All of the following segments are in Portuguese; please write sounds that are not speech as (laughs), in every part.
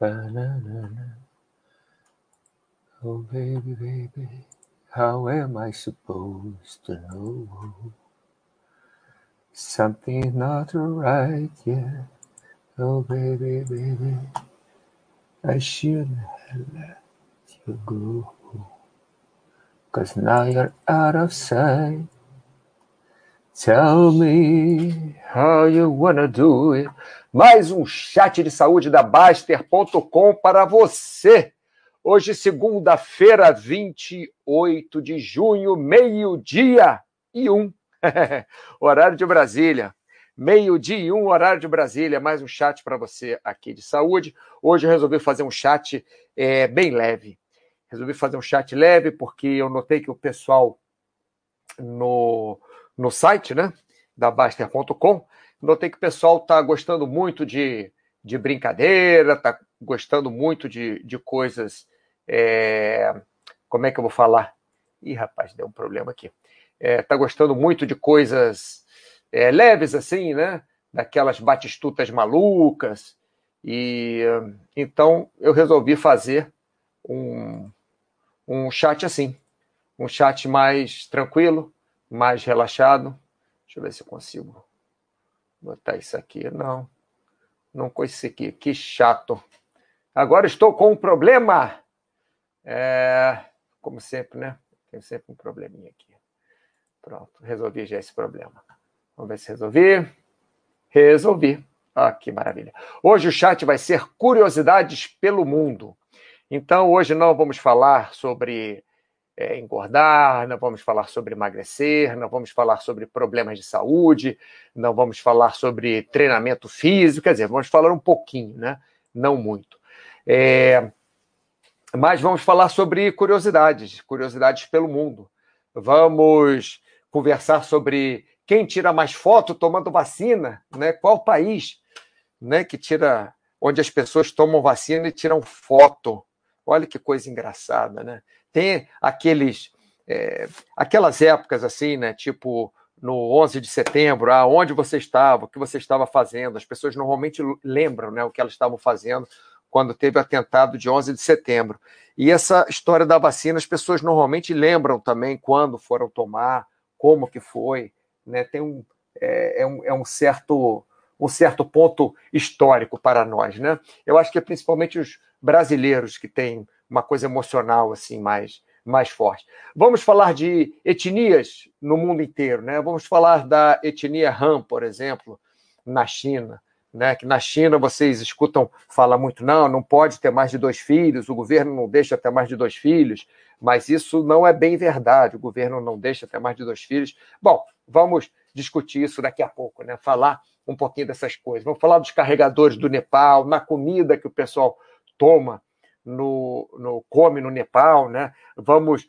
Ba-na-na-na. Oh, baby, baby, how am I supposed to know? Something's not right yet. Oh, baby, baby, I shouldn't have let you go. Cause now you're out of sight. Tell me how you wanna do it. Mais um chat de saúde da Baster.com para você. Hoje, segunda-feira, 28 de junho, meio-dia e um. (laughs) horário de Brasília. Meio-dia e um, horário de Brasília. Mais um chat para você aqui de saúde. Hoje eu resolvi fazer um chat é, bem leve. Resolvi fazer um chat leve porque eu notei que o pessoal no, no site né, da Baster.com, notei que o pessoal está gostando muito de, de brincadeira, está gostando muito de, de coisas. É, como é que eu vou falar? Ih, rapaz, deu um problema aqui. Está é, tá gostando muito de coisas é, leves, assim, né? Daquelas batistutas malucas. E então eu resolvi fazer um, um chat assim, um chat mais tranquilo, mais relaxado. Deixa eu ver se eu consigo botar isso aqui. Não, não consegui. Que chato. Agora estou com um problema. É, como sempre, né? Tenho sempre um probleminha aqui. Pronto, resolvi já esse problema. Vamos ver se resolvi. Resolvi. Ah, que maravilha. Hoje o chat vai ser curiosidades pelo mundo. Então, hoje não vamos falar sobre é, engordar, não vamos falar sobre emagrecer, não vamos falar sobre problemas de saúde, não vamos falar sobre treinamento físico, quer dizer, vamos falar um pouquinho, né? Não muito. É, mas vamos falar sobre curiosidades, curiosidades pelo mundo. Vamos conversar sobre quem tira mais foto tomando vacina, né? Qual país, né, que tira onde as pessoas tomam vacina e tiram foto Olha que coisa engraçada, né? Tem aqueles, é, aquelas épocas assim, né? Tipo no 11 de setembro, aonde você estava, o que você estava fazendo. As pessoas normalmente lembram, né, o que elas estavam fazendo quando teve o atentado de 11 de setembro. E essa história da vacina, as pessoas normalmente lembram também quando foram tomar, como que foi, né? Tem um é, é um, é um certo um certo ponto histórico para nós, né? Eu acho que é principalmente os brasileiros que têm uma coisa emocional assim mais mais forte. Vamos falar de etnias no mundo inteiro, né? Vamos falar da etnia Han, por exemplo, na China, né? Que na China vocês escutam fala muito não, não pode ter mais de dois filhos, o governo não deixa ter mais de dois filhos, mas isso não é bem verdade. O governo não deixa ter mais de dois filhos. Bom, vamos discutir isso daqui a pouco, né? Falar um pouquinho dessas coisas. Vamos falar dos carregadores do Nepal, na comida que o pessoal toma, no, no come no Nepal, né? Vamos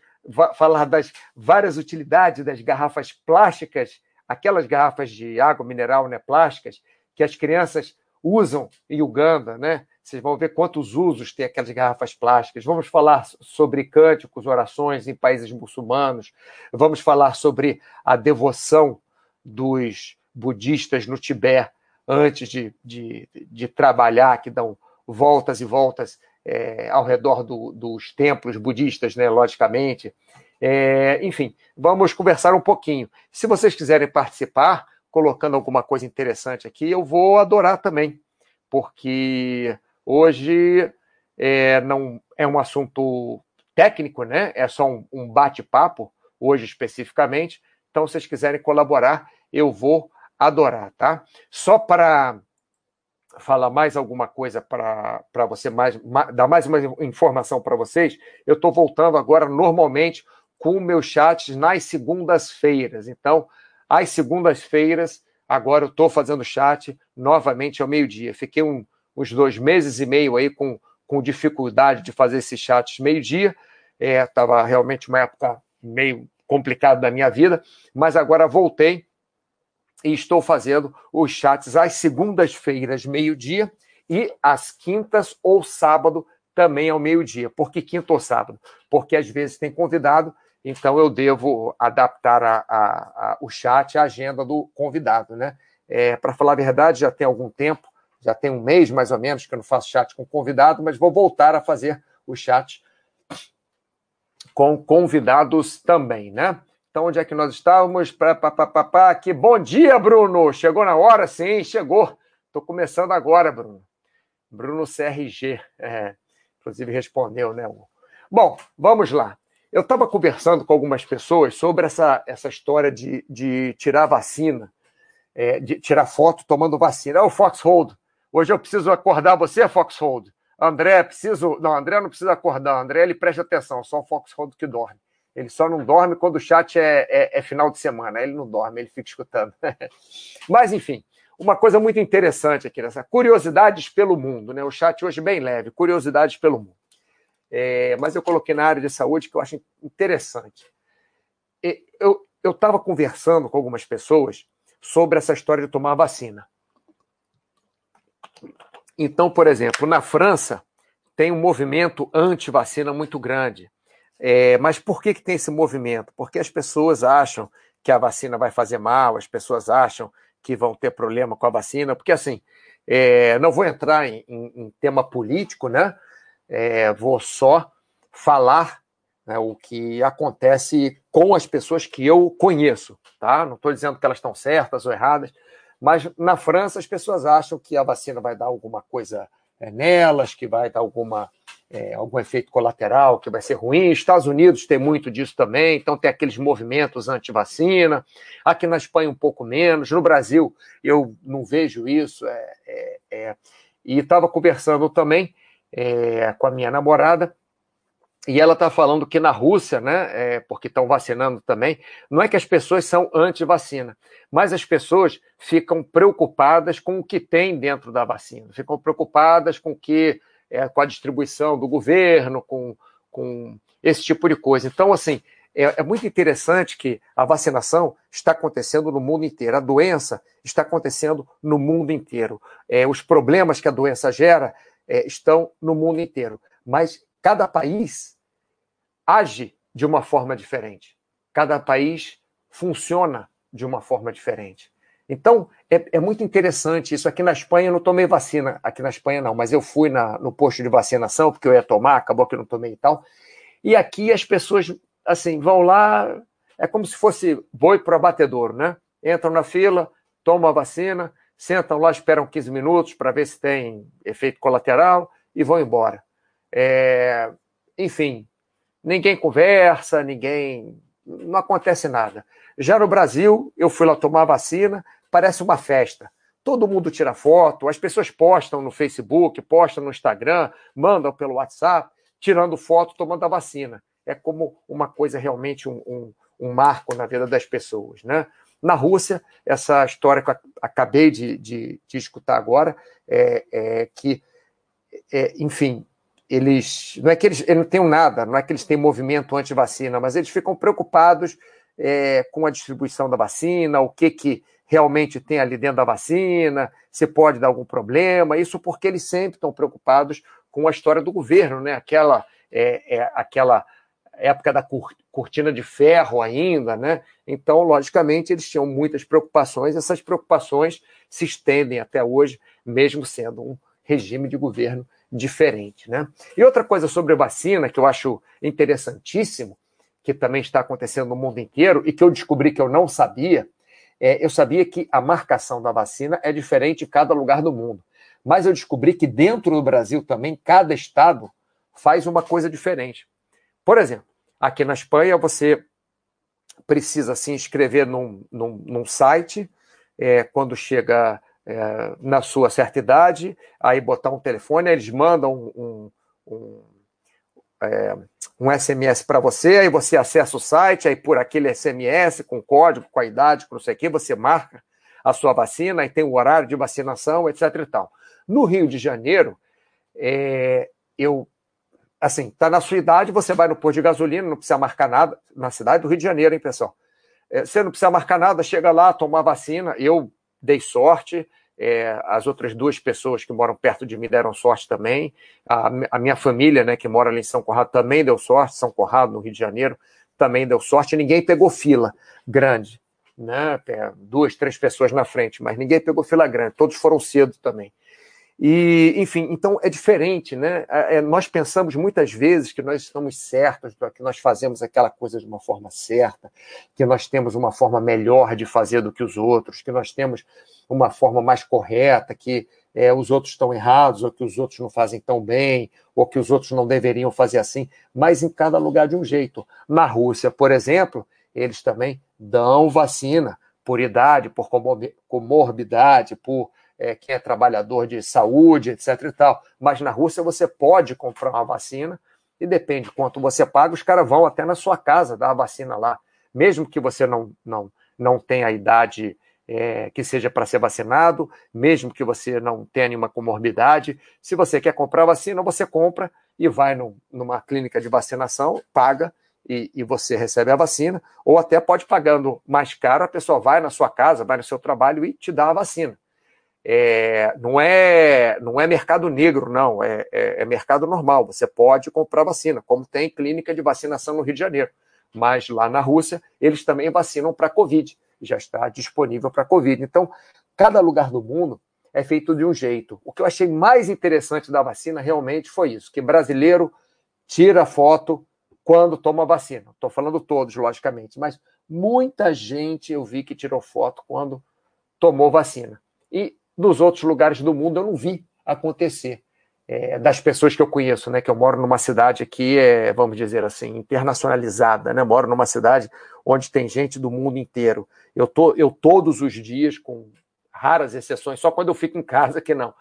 falar das várias utilidades das garrafas plásticas, aquelas garrafas de água mineral, né, plásticas, que as crianças usam em Uganda, né? Vocês vão ver quantos usos tem aquelas garrafas plásticas. Vamos falar sobre cânticos, orações em países muçulmanos. Vamos falar sobre a devoção dos budistas no Tibete antes de, de, de trabalhar, que dão voltas e voltas é, ao redor do, dos templos budistas, né, logicamente. É, enfim, vamos conversar um pouquinho. Se vocês quiserem participar, colocando alguma coisa interessante aqui, eu vou adorar também, porque hoje é, não é um assunto técnico, né? É só um, um bate-papo, hoje especificamente. Então, se vocês quiserem colaborar, eu vou adorar, tá? Só para falar mais alguma coisa para você, mais, dar mais uma informação para vocês, eu estou voltando agora normalmente com meus chats nas segundas-feiras. Então, às segundas-feiras, agora eu estou fazendo chat novamente ao meio-dia. Fiquei um, uns dois meses e meio aí com, com dificuldade de fazer esses chats meio-dia. Estava é, realmente uma época meio complicada da minha vida, mas agora voltei e estou fazendo os chats às segundas-feiras, meio-dia, e às quintas ou sábado também ao meio-dia. Por que quinta ou sábado? Porque às vezes tem convidado, então eu devo adaptar a, a, a, o chat à agenda do convidado, né? É, Para falar a verdade, já tem algum tempo Já tem um mês mais ou menos que eu não faço chat com convidado, mas vou voltar a fazer o chat com convidados também, né? Então, onde é que nós estávamos? Pra, pra, pra, pra, pra. Bom dia, Bruno! Chegou na hora? Sim, chegou. Estou começando agora, Bruno. Bruno CRG, é, inclusive respondeu, né? Bom, vamos lá. Eu estava conversando com algumas pessoas sobre essa, essa história de, de tirar vacina, é, de tirar foto tomando vacina. É o Foxhold. Hoje eu preciso acordar você, Foxhold. André, preciso. Não, André não precisa acordar. André, ele presta atenção, só o Foxhold que dorme. Ele só não dorme quando o chat é, é, é final de semana. Ele não dorme, ele fica escutando. (laughs) Mas, enfim, uma coisa muito interessante aqui nessa curiosidades pelo mundo, né? O chat hoje bem leve, curiosidades pelo mundo. É, mas eu coloquei na área de saúde que eu acho interessante. Eu estava conversando com algumas pessoas sobre essa história de tomar vacina. Então, por exemplo, na França tem um movimento anti-vacina muito grande. É, mas por que, que tem esse movimento? Porque as pessoas acham que a vacina vai fazer mal, as pessoas acham que vão ter problema com a vacina, porque assim, é, não vou entrar em, em, em tema político, né? É, vou só falar né, o que acontece com as pessoas que eu conheço, tá? Não estou dizendo que elas estão certas ou erradas, mas na França as pessoas acham que a vacina vai dar alguma coisa é, nelas, que vai dar alguma é, algum efeito colateral que vai ser ruim. Estados Unidos tem muito disso também, então tem aqueles movimentos anti-vacina. Aqui na Espanha, um pouco menos. No Brasil, eu não vejo isso. É, é, é. e estava conversando também é, com a minha namorada. E ela está falando que na Rússia, né, é, porque estão vacinando também, não é que as pessoas são anti-vacina, mas as pessoas ficam preocupadas com o que tem dentro da vacina, ficam preocupadas com o que é, com a distribuição do governo, com, com esse tipo de coisa. Então, assim, é, é, muito interessante que a vacinação está acontecendo no mundo inteiro. A doença está acontecendo no mundo inteiro. É, os problemas que a doença gera é, estão no mundo inteiro. Mas cada país age de uma forma diferente. Cada país funciona de uma forma diferente. Então, é, é, muito interessante isso. Aqui na Espanha eu não tomei vacina, aqui na Espanha não, mas eu fui na, no posto de vacinação, porque eu ia tomar, acabou que eu não tomei e tal. E aqui as pessoas, assim, vão lá, é como se fosse boi para abatedouro, né? Entram na fila, tomam a vacina, sentam lá, esperam 15 minutos para ver se tem efeito colateral e vão embora. É, enfim, ninguém conversa, ninguém. Não acontece nada. Já no Brasil, eu fui lá tomar vacina, parece uma festa. Todo mundo tira foto, as pessoas postam no Facebook, postam no Instagram, mandam pelo WhatsApp, tirando foto, tomando a vacina. É como uma coisa realmente um, um, um marco na vida das pessoas, né? Na Rússia, essa história que eu acabei de, de, de escutar agora é, é que, é, enfim, eles não é que eles, eles não têm nada, não é que eles têm movimento anti-vacina, mas eles ficam preocupados é, com a distribuição da vacina, o que, que realmente tem ali dentro da vacina, se pode dar algum problema, isso porque eles sempre estão preocupados com a história do governo, né? Aquela, é, é, aquela época da cortina de ferro ainda, né? Então, logicamente, eles tinham muitas preocupações, essas preocupações se estendem até hoje, mesmo sendo um regime de governo diferente, né? E outra coisa sobre vacina que eu acho interessantíssimo que também está acontecendo no mundo inteiro e que eu descobri que eu não sabia, é, eu sabia que a marcação da vacina é diferente em cada lugar do mundo. Mas eu descobri que dentro do Brasil também, cada estado faz uma coisa diferente. Por exemplo, aqui na Espanha, você precisa se inscrever num, num, num site, é, quando chega é, na sua certa idade, aí botar um telefone, eles mandam um, um é, um SMS para você, aí você acessa o site, aí por aquele SMS, com código, com a idade, com não sei o quê, você marca a sua vacina, aí tem o horário de vacinação, etc e tal. No Rio de Janeiro, é, eu, assim, tá na sua idade, você vai no posto de gasolina, não precisa marcar nada, na cidade do Rio de Janeiro, hein, pessoal? É, você não precisa marcar nada, chega lá, toma vacina, eu dei sorte, é, as outras duas pessoas que moram perto de mim deram sorte também. A, a, minha família, né, que mora ali em São Conrado, também deu sorte. São Conrado, no Rio de Janeiro, também deu sorte. Ninguém pegou fila grande, né? Duas, três pessoas na frente, mas ninguém pegou fila grande. Todos foram cedo também. E, enfim, então é diferente, né? É, é, nós pensamos muitas vezes que nós estamos certos, que nós fazemos aquela coisa de uma forma certa, que nós temos uma forma melhor de fazer do que os outros, que nós temos uma forma mais correta, que é, os outros estão errados, ou que os outros não fazem tão bem, ou que os outros não deveriam fazer assim, mas em cada lugar de um jeito. Na Rússia, por exemplo, eles também dão vacina por idade, por comorbidade, por é, quem é trabalhador de saúde, etc. e tal. Mas na Rússia você pode comprar uma vacina e depende de quanto você paga, os caras vão até na sua casa dar a vacina lá. Mesmo que você não, não, não tenha a idade é, que seja para ser vacinado, mesmo que você não tenha nenhuma comorbidade, se você quer comprar vacina, você compra e vai no, numa clínica de vacinação, paga e, e, você recebe a vacina, ou até pode pagando mais caro, a pessoa vai na sua casa, vai no seu trabalho e te dá a vacina. É, não, é, não é mercado negro, não, é, é, é, mercado normal. Você pode comprar vacina, como tem clínica de vacinação no Rio de Janeiro. Mas lá na Rússia, eles também vacinam para Covid, já está disponível para Covid. Então, cada lugar do mundo é feito de um jeito. O que eu achei mais interessante da vacina realmente foi isso: que brasileiro tira foto quando toma vacina. Estou falando todos, logicamente, mas muita gente eu vi que tirou foto quando tomou vacina. E nos outros lugares do mundo eu não vi acontecer. É, das pessoas que eu conheço, né? Que eu moro numa cidade aqui, é, vamos dizer assim, internacionalizada, né? Moro numa cidade onde tem gente do mundo inteiro. Eu tô, eu todos os dias, com raras exceções, só quando eu fico em casa que não.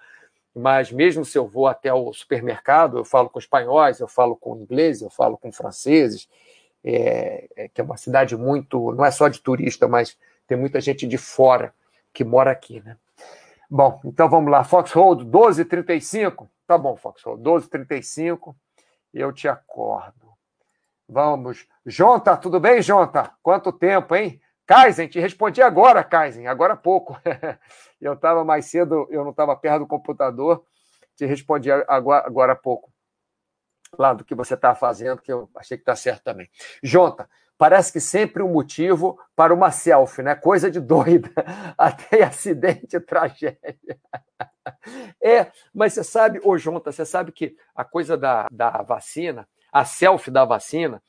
Mas mesmo se eu vou até o supermercado, eu falo com espanhóis, eu falo com ingleses, eu falo com franceses, é, é, que é uma cidade muito, não é só de turista, mas tem muita gente de fora que mora aqui, né? Bom, então vamos lá. Foxhold 1235. Tá bom, Foxhold 1235. Eu te acordo. Vamos. Jonta, tudo bem, Jonta? Quanto tempo, hein? Kaizen, te respondi agora, Kaizen, agora há pouco. (laughs) eu estava mais cedo, eu não estava perto do computador, te respondi agora, agora há pouco. Lá do que você está fazendo, que eu achei que está certo também. Jonta, parece que sempre um motivo para uma selfie, né? Coisa de doida, (laughs) até acidente, tragédia. (laughs) É, mas você sabe, ô Jonta, você sabe que a coisa da, da vacina, a selfie da vacina,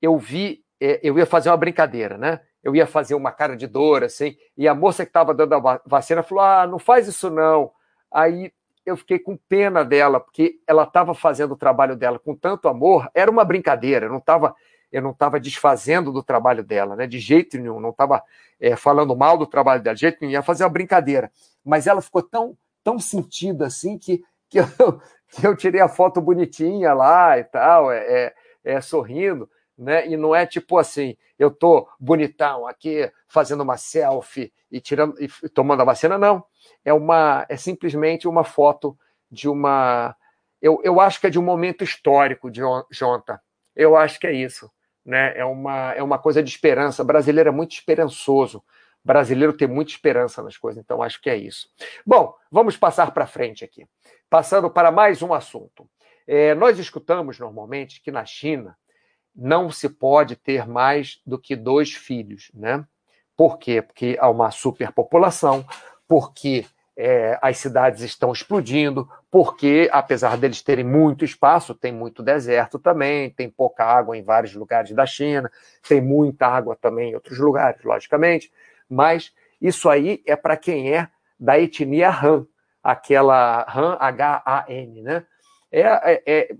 eu vi, é, eu ia fazer uma brincadeira, né? Eu ia fazer uma cara de dor, assim, e a moça que estava dando a vacina falou: ah, não faz isso não. Aí eu fiquei com pena dela, porque ela estava fazendo o trabalho dela com tanto amor, era uma brincadeira, não estava eu não estava desfazendo do trabalho dela, né? De jeito nenhum, não estava é, falando mal do trabalho dela, de jeito nenhum, ia fazer uma brincadeira. Mas ela ficou tão, tão sentida assim que, que, eu, (laughs) que eu tirei a foto bonitinha lá e tal, é, é, é sorrindo. Né? E não é tipo assim, eu tô bonitão aqui fazendo uma selfie e tirando e tomando a vacina, não. É uma é simplesmente uma foto de uma eu, eu acho que é de um momento histórico de Jonta. Eu acho que é isso né? É uma, é uma coisa de esperança. O brasileiro é muito esperançoso. O brasileiro tem muita esperança nas coisas, então acho que é isso. Bom, vamos passar para frente aqui. Passando para mais um assunto. É, nós escutamos normalmente que na China não se pode ter mais do que dois filhos, né? Por quê? Porque há uma superpopulação, porque é, as cidades estão explodindo, porque, apesar deles terem muito espaço, tem muito deserto também, tem pouca água em vários lugares da China, tem muita água também em outros lugares, logicamente, mas isso aí é para quem é da etnia Han, aquela Han, H-A-N, né? É, é, é,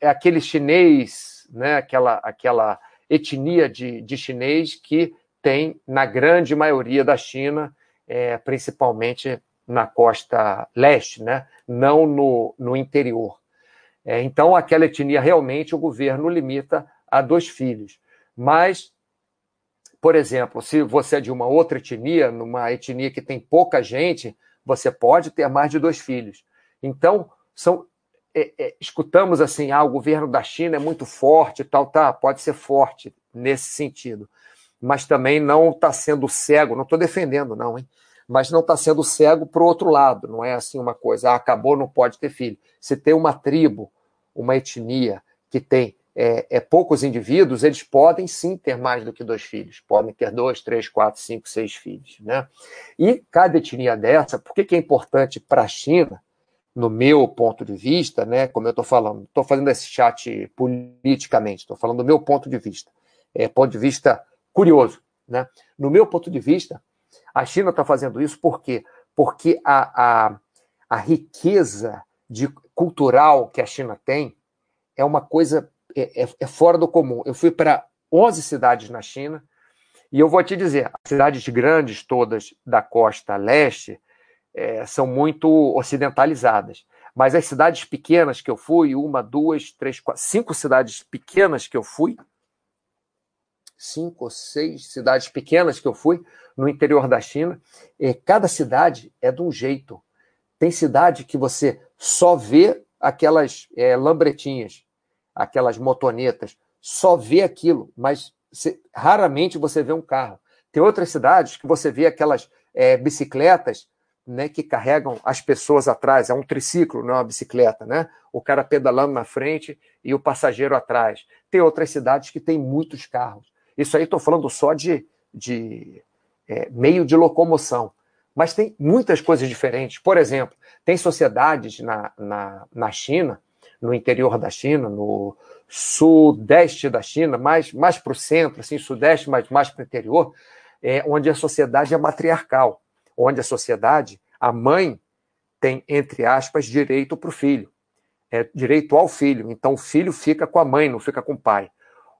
é, aquele chinês, né? aquela, aquela etnia de, de chinês que tem, na grande maioria da China, é, principalmente na costa leste, né? não no, no interior. É, então, aquela etnia realmente o governo limita a dois filhos. Mas, por exemplo, se você é de uma outra etnia, numa etnia que tem pouca gente, você pode ter mais de dois filhos. Então, são, é, é, escutamos assim, ah, o governo da China é muito forte, tal, tá, pode ser forte nesse sentido, mas também não está sendo cego, não estou defendendo, não, hein? mas não está sendo cego para o outro lado. Não é assim uma coisa, ah, acabou, não pode ter filho. Se tem uma tribo, uma etnia que tem é, é, poucos indivíduos, eles podem sim ter mais do que dois filhos. Podem ter dois, três, quatro, cinco, seis filhos. Né? E cada etnia dessa, por que, que é importante para a China? no meu ponto de vista, né, como eu estou falando, estou fazendo esse chat politicamente, estou falando do meu ponto de vista, é, ponto de vista curioso, né? No meu ponto de vista, a China está fazendo isso por quê? Porque a, a, a riqueza de, cultural que a China tem é uma coisa é, é, é fora do comum. Eu fui para 11 cidades na China e eu vou te dizer, as cidades grandes todas da costa leste é, são muito ocidentalizadas. Mas as cidades pequenas que eu fui, uma, duas, três, quatro, cinco cidades pequenas que eu fui, cinco ou seis cidades pequenas que eu fui no interior da China, é, cada cidade é de um jeito. Tem cidade que você só vê aquelas é, lambretinhas, aquelas motonetas, só vê aquilo, mas raramente você vê um carro. Tem outras cidades que você vê aquelas é, bicicletas né, que carregam as pessoas atrás, é um triciclo, não é uma bicicleta, né? O cara pedalando na frente e o passageiro atrás. Tem outras cidades que têm muitos carros. Isso aí estou falando só de, de é, meio de locomoção. Mas tem muitas coisas diferentes. Por exemplo, tem sociedades na, na, na China, no interior da China, no sudeste da China, mais, mais para o centro, assim, sudeste, mas mais para o interior, é, onde a sociedade é matriarcal onde a sociedade, a mãe tem, entre aspas, direito para o filho, é, direito ao filho. Então, o filho fica com a mãe, não fica com o pai.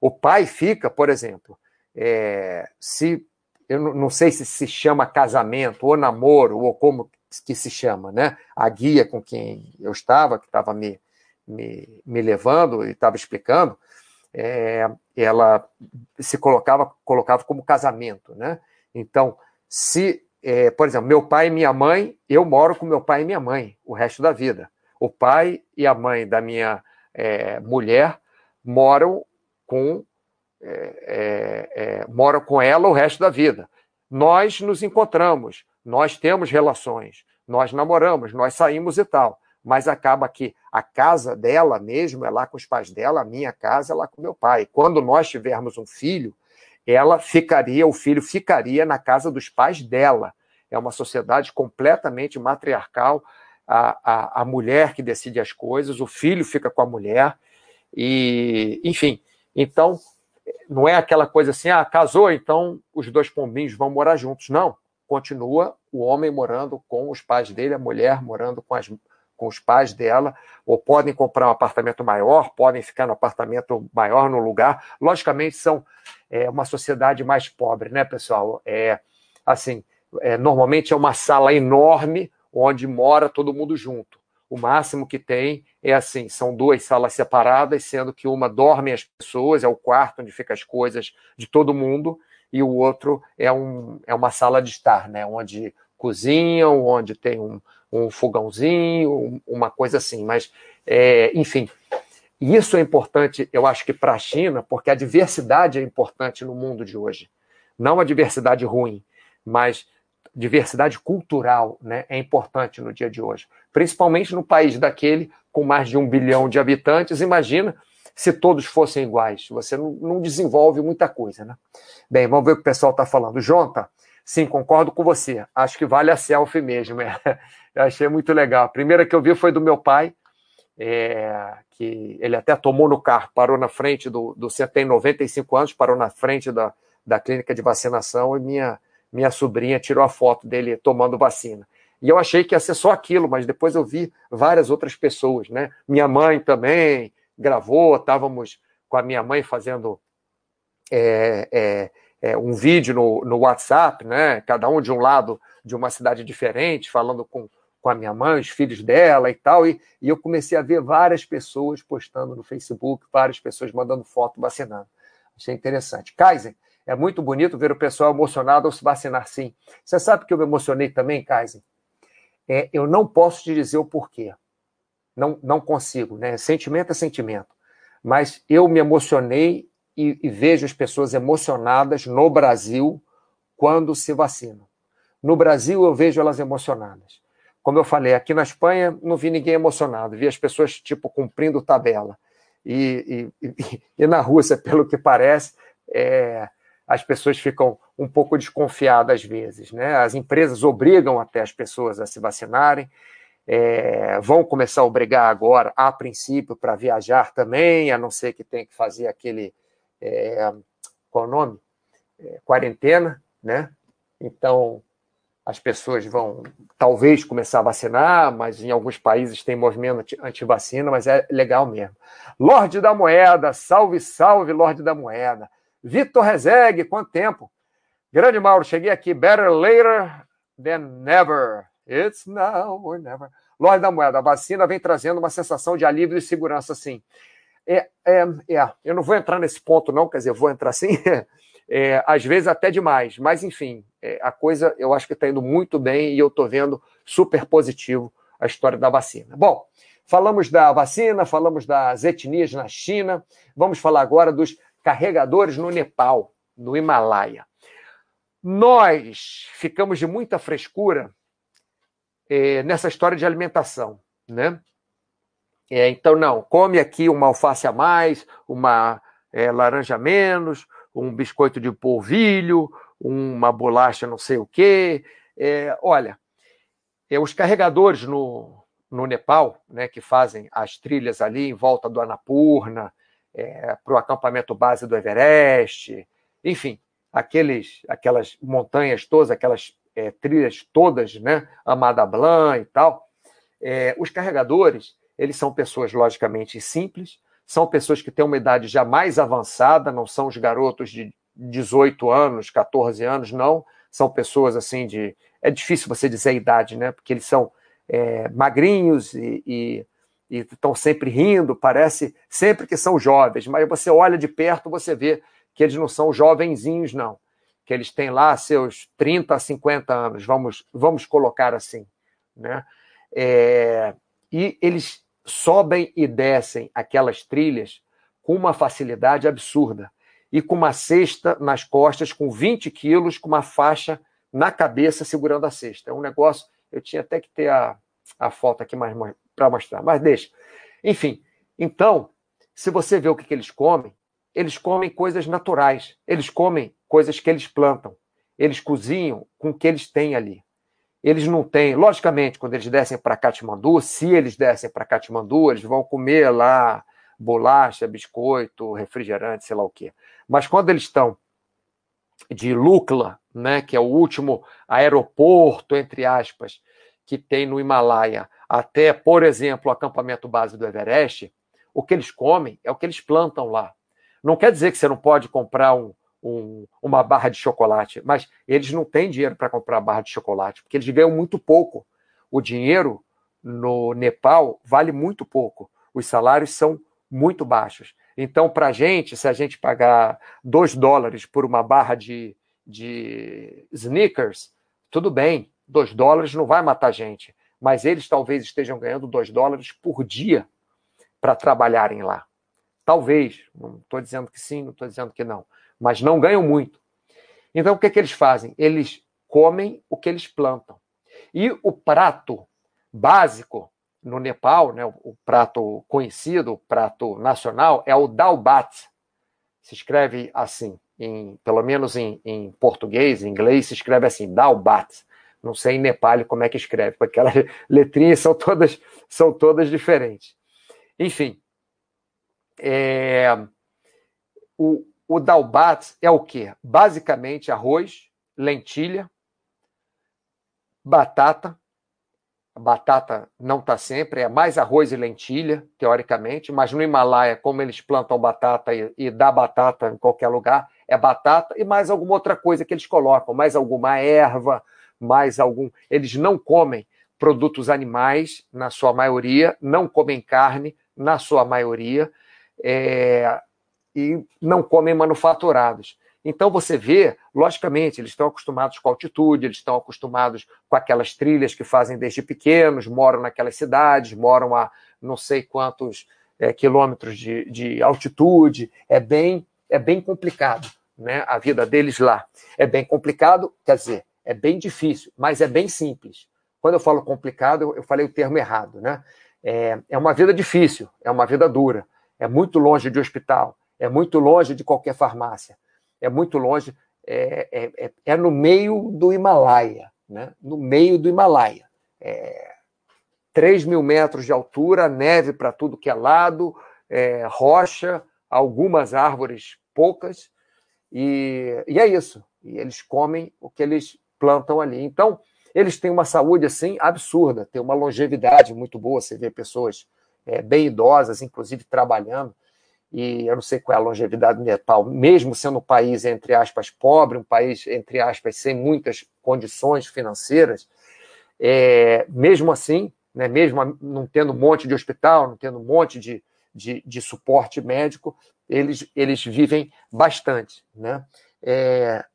O pai fica, por exemplo, é, se eu não sei se se chama casamento ou namoro ou como que se chama, né? A guia com quem eu estava, que estava me, me, me levando e estava explicando, é, ela se colocava colocava como casamento, né? Então, se é, por exemplo, meu pai e minha mãe, eu moro com meu pai e minha mãe o resto da vida. O pai e a mãe da minha é, mulher moram com é, é, é, moram com ela o resto da vida. Nós nos encontramos, nós temos relações, nós namoramos, nós saímos e tal. Mas acaba que a casa dela mesmo é lá com os pais dela, a minha casa é lá com meu pai. Quando nós tivermos um filho, ela ficaria, o filho ficaria na casa dos pais dela. É uma sociedade completamente matriarcal. A, a, a mulher que decide as coisas, o filho fica com a mulher, e enfim. Então, não é aquela coisa assim, ah, casou, então os dois pombinhos vão morar juntos. Não. Continua o homem morando com os pais dele, a mulher morando com as, com os pais dela, ou podem comprar um apartamento maior, podem ficar no apartamento maior no lugar. Logicamente, são é, uma sociedade mais pobre, né, pessoal? É assim, é, normalmente é uma sala enorme onde mora todo mundo junto. O máximo que tem é assim: são duas salas separadas, sendo que uma dorme as pessoas, é o quarto onde ficam as coisas de todo mundo, e o outro é, um, é uma sala de estar, né? Onde cozinham, onde tem um, um fogãozinho, uma coisa assim. Mas, é, enfim, isso é importante, eu acho que para a China, porque a diversidade é importante no mundo de hoje. Não a diversidade ruim, mas diversidade cultural né, é importante no dia de hoje. Principalmente no país daquele com mais de um bilhão de habitantes. Imagina se todos fossem iguais. Você não, não desenvolve muita coisa. Né? Bem, vamos ver o que o pessoal está falando. Jonta, sim, concordo com você. Acho que vale a selfie mesmo. É. (laughs) Eu achei muito legal. A primeira que eu vi foi do meu pai, é, que ele até tomou no carro, parou na frente do, do. Tem 95 anos, parou na frente da, da clínica de vacinação e minha, minha sobrinha tirou a foto dele tomando vacina. E eu achei que ia ser só aquilo, mas depois eu vi várias outras pessoas, né? Minha mãe também gravou, estávamos com a minha mãe fazendo é, é, é, um vídeo no, no WhatsApp, né? Cada um de um lado de uma cidade diferente, falando com, com a minha mãe, os filhos dela e tal, e, e eu comecei a ver várias pessoas postando no Facebook, várias pessoas mandando foto vacinando. Achei interessante. Kaiser, é muito bonito ver o pessoal emocionado ao se vacinar, sim. Você sabe que eu me emocionei também, Kaiser? É, eu não posso te dizer o porquê. Não, não consigo, né? Sentimento é sentimento. Mas eu me emocionei e, e vejo as pessoas emocionadas no Brasil quando se vacinam. No Brasil, eu vejo elas emocionadas. Como eu falei, aqui na Espanha, não vi ninguém emocionado. Vi as pessoas, tipo, cumprindo tabela. E, e, e, (laughs) e na Rússia, pelo que parece, é, as pessoas ficam um pouco desconfiadas às vezes. Né? As empresas obrigam até as pessoas a se vacinarem. é, vão começar a obrigar agora, a princípio, para viajar também, a não ser que tenha que fazer aquele. É, qual é o nome? É, quarentena, né? Então, as pessoas vão talvez começar a vacinar, mas em alguns países tem movimento anti-vacina, mas é legal mesmo. Lorde da Moeda, salve, salve, Lorde da Moeda. Vitor Rezegue, quanto tempo? Grande Mauro, cheguei aqui. Better later than never. It's now or never. Lorde da Moeda, a vacina vem trazendo uma sensação de alívio e segurança, sim. É, é, é, eu não vou entrar nesse ponto, não, quer dizer, vou entrar sim, (laughs) é, às vezes até demais, mas enfim, é, a coisa eu acho que está indo muito bem e eu estou vendo super positivo a história da vacina. Bom, falamos da vacina, falamos das etnias na China, vamos falar agora dos carregadores no Nepal, no Himalaia. Nós ficamos de muita frescura é, nessa história de alimentação, né? É, então, não, come aqui uma alface a mais, uma é, laranja a menos, um biscoito de polvilho, uma bolacha não sei o quê. É, olha, é, os carregadores no, no Nepal, né, que fazem as trilhas ali em volta do Annapurna, é, para o acampamento base do Everest, enfim, aqueles, aquelas montanhas todas, aquelas é, trilhas todas, né, Amada Blanc e tal, é, os carregadores, eles são pessoas logicamente simples, são pessoas que têm uma idade já mais avançada, não são os garotos de 18 anos, 14 anos, não. São pessoas assim de. É difícil você dizer a idade, né? Porque eles são é, magrinhos e, e, e estão sempre rindo, parece sempre que são jovens, mas você olha de perto, você vê que eles não são jovenzinhos, não. Que eles têm lá seus 30 a 50 anos, vamos, vamos colocar assim. Né? É, e eles sobem e descem aquelas trilhas com uma facilidade absurda e com uma cesta nas costas, com 20 quilos, com uma faixa na cabeça segurando a cesta. É um negócio. Eu tinha até que ter a, a foto aqui mais para mostrar, mas deixa. Enfim, então, se você vê o que, que eles comem, eles comem coisas naturais, eles comem coisas que eles plantam, eles cozinham com o que eles têm ali. Eles não têm, logicamente, quando eles descem para Katmandu, se eles descem para Katmandu, eles vão comer lá bolacha, biscoito, refrigerante, sei lá o quê. Mas quando eles estão de Lukla, né, que é o último aeroporto, entre aspas, que tem no Himalaia, até, por exemplo, o acampamento base do Everest, o que eles comem é o que eles plantam lá. Não quer dizer que você não pode comprar um, um, uma barra de chocolate, mas eles não têm dinheiro para comprar barra de chocolate, porque eles ganham muito pouco. O dinheiro no Nepal vale muito pouco. Os salários são muito baixos. Então, para a gente, se a gente pagar 2 dólares por uma barra de, de sneakers, tudo bem, 2 dólares não vai matar a gente. Mas eles talvez estejam ganhando 2 dólares por dia para trabalharem lá. Talvez, não estou dizendo que sim, não estou dizendo que não mas não ganham muito. Então, o que, é que eles fazem? Eles comem o que eles plantam. E o prato básico no Nepal, né, o prato conhecido, o prato nacional, é o dalbat. Se escreve assim, em, pelo menos em, em português, em inglês, se escreve assim, dalbat. Não sei em Nepal como é que escreve, porque aquelas (laughs) letrinhas são todas, são todas diferentes. Enfim, é, o, o dalbat é o quê? Basicamente arroz, lentilha, batata. Batata não está sempre, é mais arroz e lentilha, teoricamente, mas no Himalaia, como eles plantam batata e, e dá batata em qualquer lugar, é batata e mais alguma outra coisa que eles colocam, mais alguma erva, mais algum. Eles não comem produtos animais, na sua maioria, não comem carne, na sua maioria. É, e não comem manufaturados. Então você vê, logicamente, eles estão acostumados com a altitude, eles estão acostumados com aquelas trilhas que fazem desde pequenos, moram naquelas cidades, moram a não sei quantos é, quilômetros de, de altitude. É bem, é bem complicado, né? A vida deles lá é bem complicado, quer dizer, é bem difícil, mas é bem simples. Quando eu falo complicado, eu falei o termo errado, né? É, é uma vida difícil, é uma vida dura, é muito longe de hospital, é muito longe de qualquer farmácia, é muito longe, é, é, é, é no meio do Himalaia, né? no meio do Himalaia. É, 3 mil metros de altura, neve para tudo que é lado, é, rocha, algumas árvores poucas, e, e é isso. E eles comem o que eles plantam ali. Então, eles têm uma saúde assim absurda, têm uma longevidade muito boa. Você vê pessoas é, bem idosas, inclusive trabalhando. E eu não sei qual é a longevidade do Nepal, mesmo sendo um país, entre aspas, pobre, um país, entre aspas, sem muitas condições financeiras, é, mesmo assim, né, mesmo não tendo um monte de hospital, não tendo um monte de, de, de suporte médico, eles, eles vivem bastante. Né? É,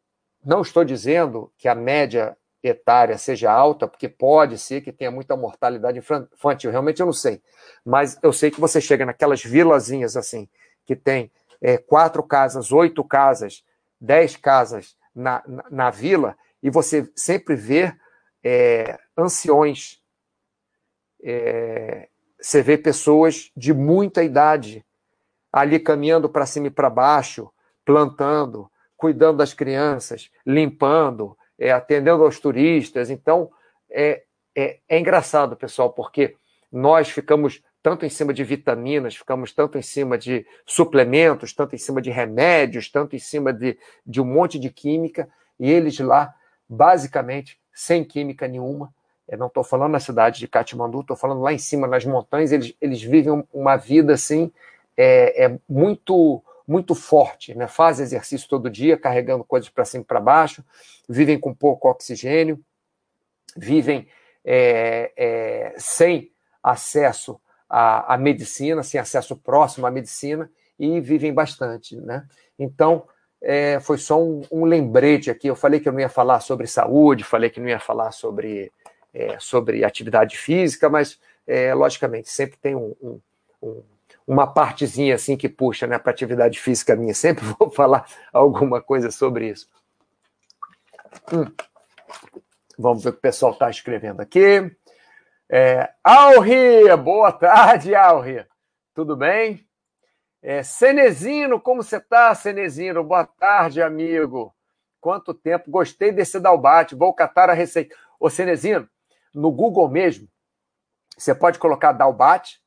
não estou dizendo que a média etária seja alta, porque pode ser que tenha muita mortalidade infantil, realmente eu não sei. Mas eu sei que você chega naquelas vilazinhas assim, que tem é, quatro casas, oito casas, dez casas na, na, na vila, e você sempre vê é, anciões, é, você vê pessoas de muita idade ali caminhando para cima e para baixo, plantando, cuidando das crianças, limpando, é, atendendo aos turistas. Então, é, é, é engraçado, pessoal, porque nós ficamos tanto em cima de vitaminas, ficamos tanto em cima de suplementos, tanto em cima de remédios, tanto em cima de, de um monte de química, e eles lá, basicamente, sem química nenhuma. Eu não estou falando na cidade de Katmandu, estou falando lá em cima, nas montanhas, eles, eles vivem uma vida assim, é, é muito muito forte, né? fazem exercício todo dia, carregando coisas para cima e para baixo, vivem com pouco oxigênio, vivem é, é, sem acesso à, à, medicina, sem acesso próximo à medicina, e vivem bastante. Né? Então, é, foi só um, um, lembrete aqui. Eu falei que eu não ia falar sobre saúde, falei que não ia falar sobre, é, sobre atividade física, mas, é, logicamente, sempre tem um, um, um uma partezinha assim que puxa né, para atividade física minha. Sempre (laughs) vou falar alguma coisa sobre isso. Hum. Vamos ver o que o pessoal está escrevendo aqui. É, Alri, boa tarde, Alri. Tudo bem? É, Cenezino, como você está, Cenezino? Boa tarde, amigo. Quanto tempo? Gostei desse Dalbate. Vou catar a receita. Ô, Cenezino, no Google mesmo, você pode colocar Dalbate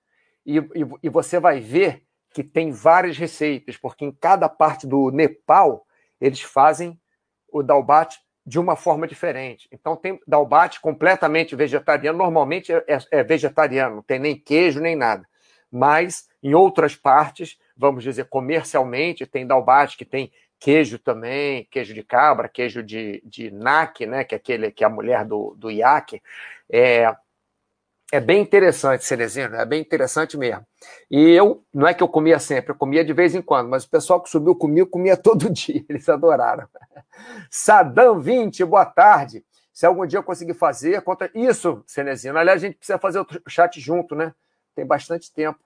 e, e, e você vai ver que tem várias receitas, porque em cada parte do Nepal eles fazem o dalbat de uma forma diferente. Então tem dalbat completamente vegetariano, normalmente é, é, é, vegetariano, não tem nem queijo nem nada. Mas em outras partes, vamos dizer comercialmente, tem dalbat que tem queijo também, queijo de cabra, queijo de, de nak, né, que é aquele que é a mulher do, do iaque. É, é bem interessante, Cerezino, é bem interessante mesmo. E eu, não é que eu comia sempre, eu comia de vez em quando, mas o pessoal que subiu comigo comia (laughs) todo dia, eles adoraram. Sadam 20, boa tarde. Se algum dia eu conseguir fazer, conta isso, Cenezino. Aliás, a gente precisa fazer o chat junto, né? Tem bastante tempo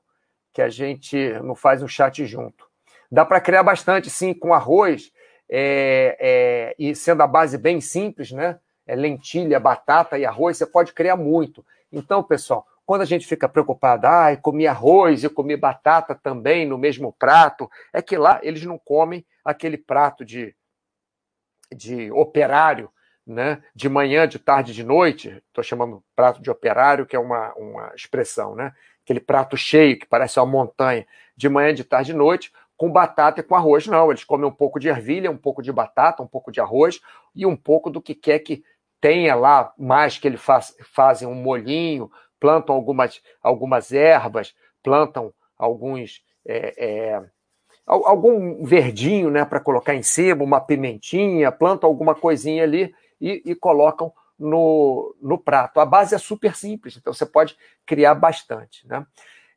que a gente não faz um chat junto. Dá para criar bastante, sim, com arroz, é, é, e sendo a base bem simples, né? É lentilha, batata e arroz, você pode criar muito. Então, pessoal, quando a gente fica preocupado, ah, eu comi arroz, eu comi batata também no mesmo prato, é que lá eles não comem aquele prato de, de operário, né? de manhã, de tarde, de noite, estou chamando prato de operário, que é uma, uma expressão, né? aquele prato cheio, que parece uma montanha, de manhã, de tarde, de noite, com batata e com arroz. Não, eles comem um pouco de ervilha, um pouco de batata, um pouco de arroz e um pouco do que quer que tenha lá mais que ele faz, fazem um molhinho, plantam algumas, algumas ervas, plantam alguns é, é, algum verdinho, né, para colocar em cima, uma pimentinha, plantam alguma coisinha ali e, e, colocam no, no prato. A base é super simples, então você pode criar bastante, né?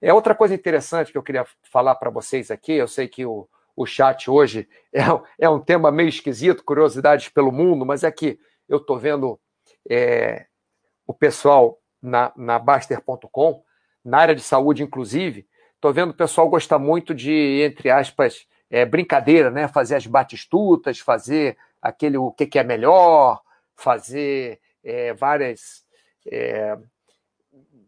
É outra coisa interessante que eu queria falar para vocês aqui. Eu sei que o, o chat hoje é, é um tema meio esquisito, curiosidades pelo mundo, mas é que eu estou vendo é, o pessoal na, na Baster.com, na área de saúde, inclusive, estou vendo o pessoal gostar muito de, entre aspas, é, brincadeira, né? Fazer as batistutas, fazer aquele o que, que é melhor, fazer é, várias é,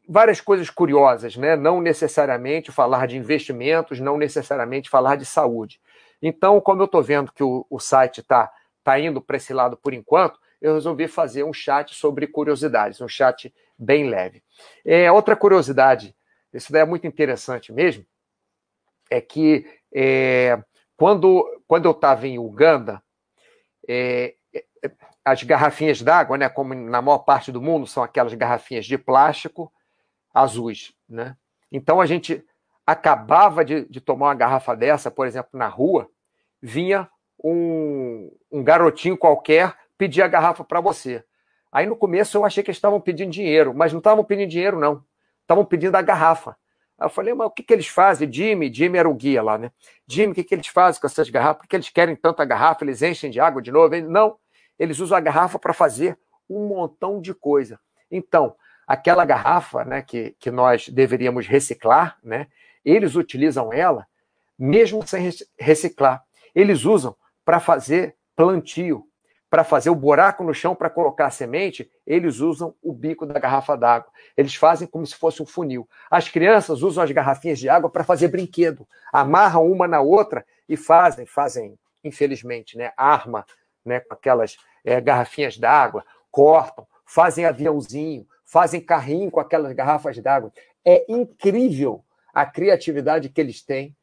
várias coisas curiosas, né? Não necessariamente falar de investimentos, não necessariamente falar de saúde. Então, como eu estou vendo que o, o site está tá indo para esse lado por enquanto, eu resolvi fazer um chat sobre curiosidades, um chat bem leve. É, outra curiosidade, isso daí é muito interessante mesmo, é que é, quando, quando eu estava em Uganda, é, é, as garrafinhas d'água, né, como na maior parte do mundo, são aquelas garrafinhas de plástico azuis. Né? Então a gente acabava de, de tomar uma garrafa dessa, por exemplo, na rua, vinha um, um garotinho qualquer pedir a garrafa para você. Aí no começo eu achei que eles estavam pedindo dinheiro, mas não estavam pedindo dinheiro, não. Estavam pedindo a garrafa. Aí eu falei, mas o que, que eles fazem? Jimmy, Jimmy era o guia lá, né? Jimmy, o que, que eles fazem com essas garrafas? Por que eles querem tanta garrafa? Eles enchem de água de novo? Ele, não, eles usam a garrafa para fazer um montão de coisa. Então, aquela garrafa né, que, que nós deveríamos reciclar, né, eles utilizam ela mesmo sem reciclar. Eles usam para fazer plantio, para fazer o buraco no chão para colocar a semente, eles usam o bico da garrafa d'água. Eles fazem como se fosse um funil. As crianças usam as garrafinhas de água para fazer brinquedo, amarram uma na outra e fazem, fazem, infelizmente, né, arma né, com aquelas é, garrafinhas d'água, cortam, fazem aviãozinho, fazem carrinho com aquelas garrafas d'água. É incrível a criatividade que eles têm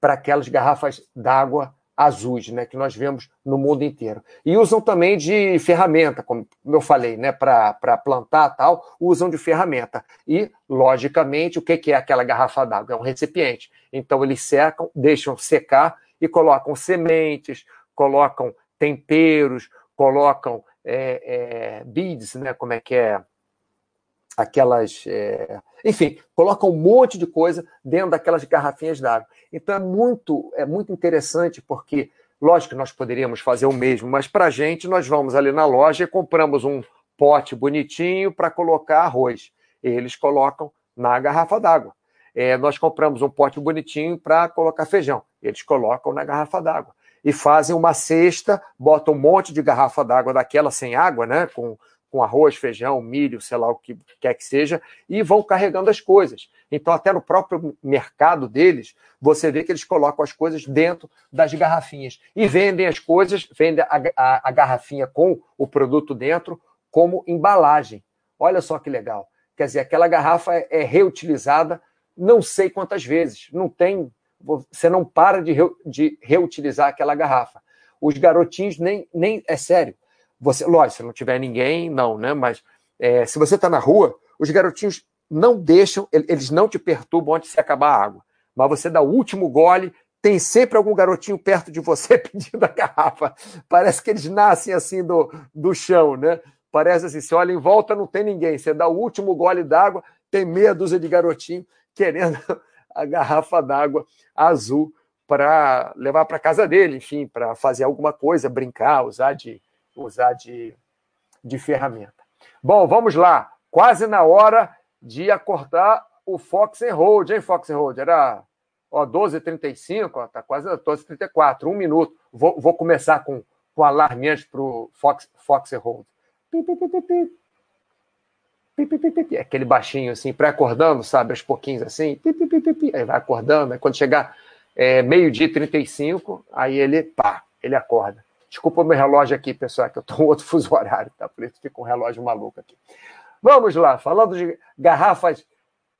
para aquelas garrafas d'água azuis, né, que nós vemos no mundo inteiro. E usam também de ferramenta, como eu falei, né, para plantar tal, usam de ferramenta. E, logicamente, o que, é aquela garrafa d'água? É um recipiente. Então, eles secam, deixam secar e colocam sementes, colocam temperos, colocam é, é, beads, né, como é que é? Aquelas. É... Enfim, colocam um monte de coisa dentro daquelas garrafinhas d'água. Então é muito, é muito interessante, porque, lógico que nós poderíamos fazer o mesmo, mas para a gente, nós vamos ali na loja e compramos um pote bonitinho para colocar arroz. Eles colocam na garrafa d'água. É, nós compramos um pote bonitinho para colocar feijão. Eles colocam na garrafa d'água. E fazem uma cesta, botam um monte de garrafa d'água daquela sem água, né? Com com arroz, feijão, milho, sei lá o que quer que seja, e vão carregando as coisas. Então, até no próprio mercado deles, você vê que eles colocam as coisas dentro das garrafinhas e vendem as coisas, vendem a, a, a garrafinha com o produto dentro como embalagem. Olha só que legal. Quer dizer, aquela garrafa é, é reutilizada não sei quantas vezes. Não tem. Você não para de, re, de reutilizar aquela garrafa. Os garotinhos nem, nem. É sério você, lógico, se não tiver ninguém, não, né? Mas é, se você está na rua, os garotinhos não deixam, eles não te perturbam antes de acabar a água. Mas você dá o último gole, tem sempre algum garotinho perto de você (laughs) pedindo a garrafa. Parece que eles nascem assim do, do chão, né? Parece assim, você olha em volta, não tem ninguém. Você dá o último gole d'água, tem meia dúzia de garotinho querendo (laughs) a garrafa d'água azul para levar para casa dele, enfim, para fazer alguma coisa, brincar, usar de, usar de, de ferramenta. Bom, vamos lá. Quase na hora de acordar o Fox and Hold, hein, Fox and Hold? Era ó, 12h35, ó, tá quase 12h34, um minuto. Vou, vou começar com, com alarme antes para o Fox, Fox and Hold. É aquele baixinho assim, pré-acordando, sabe, aos pouquinhos assim, aí vai acordando, aí quando chegar é, meio-dia e 35, aí ele, pá, ele acorda. Desculpa o meu relógio aqui, pessoal, que eu estou outro fuso horário, tá? Por isso fica um relógio maluco aqui. Vamos lá, falando de garrafas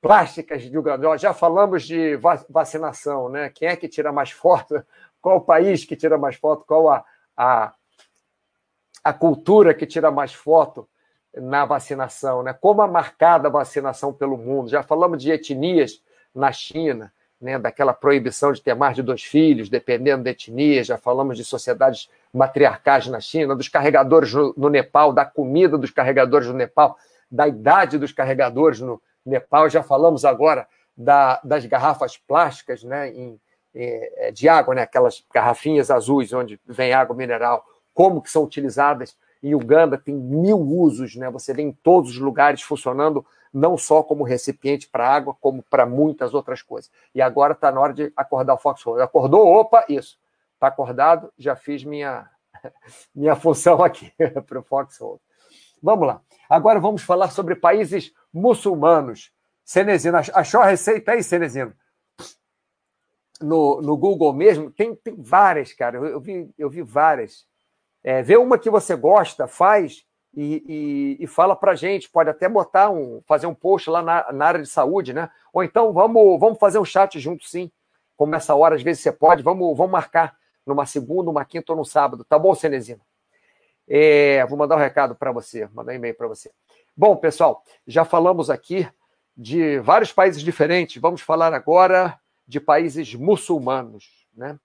plásticas de Uganda, já falamos de vacinação, né? Quem é que tira mais foto? Qual o país que tira mais foto? Qual a, a, a cultura que tira mais foto na vacinação, né? Como é marcada a vacinação pelo mundo? Já falamos de etnias na China, né, daquela proibição de ter mais de dois filhos, dependendo da etnia, já falamos de sociedades matriarcais na China, dos carregadores no, Nepal, da comida dos carregadores no Nepal, da idade dos carregadores no Nepal, já falamos agora da, das garrafas plásticas né, em, é, de água, né, aquelas garrafinhas azuis onde vem água mineral, como que são utilizadas. Em Uganda, tem mil usos, né, você vê em todos os lugares funcionando não só como recipiente para água, como para muitas outras coisas. E agora está na hora de acordar o Foxhole. Acordou? Opa, isso. Está acordado? Já fiz minha, (laughs) minha função aqui (laughs) para o Foxhole. Vamos lá. Agora vamos falar sobre países muçulmanos. Cenezino, achou a receita aí, Cenezino? No, no Google mesmo, tem, tem várias, cara. Eu, eu, vi, eu vi várias. É, vê uma que você gosta, faz e, e, e fala para gente, pode até botar um, fazer um post lá na, na, área de saúde, né? Ou então vamos, vamos fazer um chat junto, sim. Como essa hora, às vezes você pode, vamos, vamos marcar numa segunda, uma quinta ou no sábado, tá bom, Cenezino? É, vou mandar um recado para você, mandar um e-mail para você. Bom, pessoal, já falamos aqui de vários países diferentes. Vamos falar agora de países muçulmanos, né?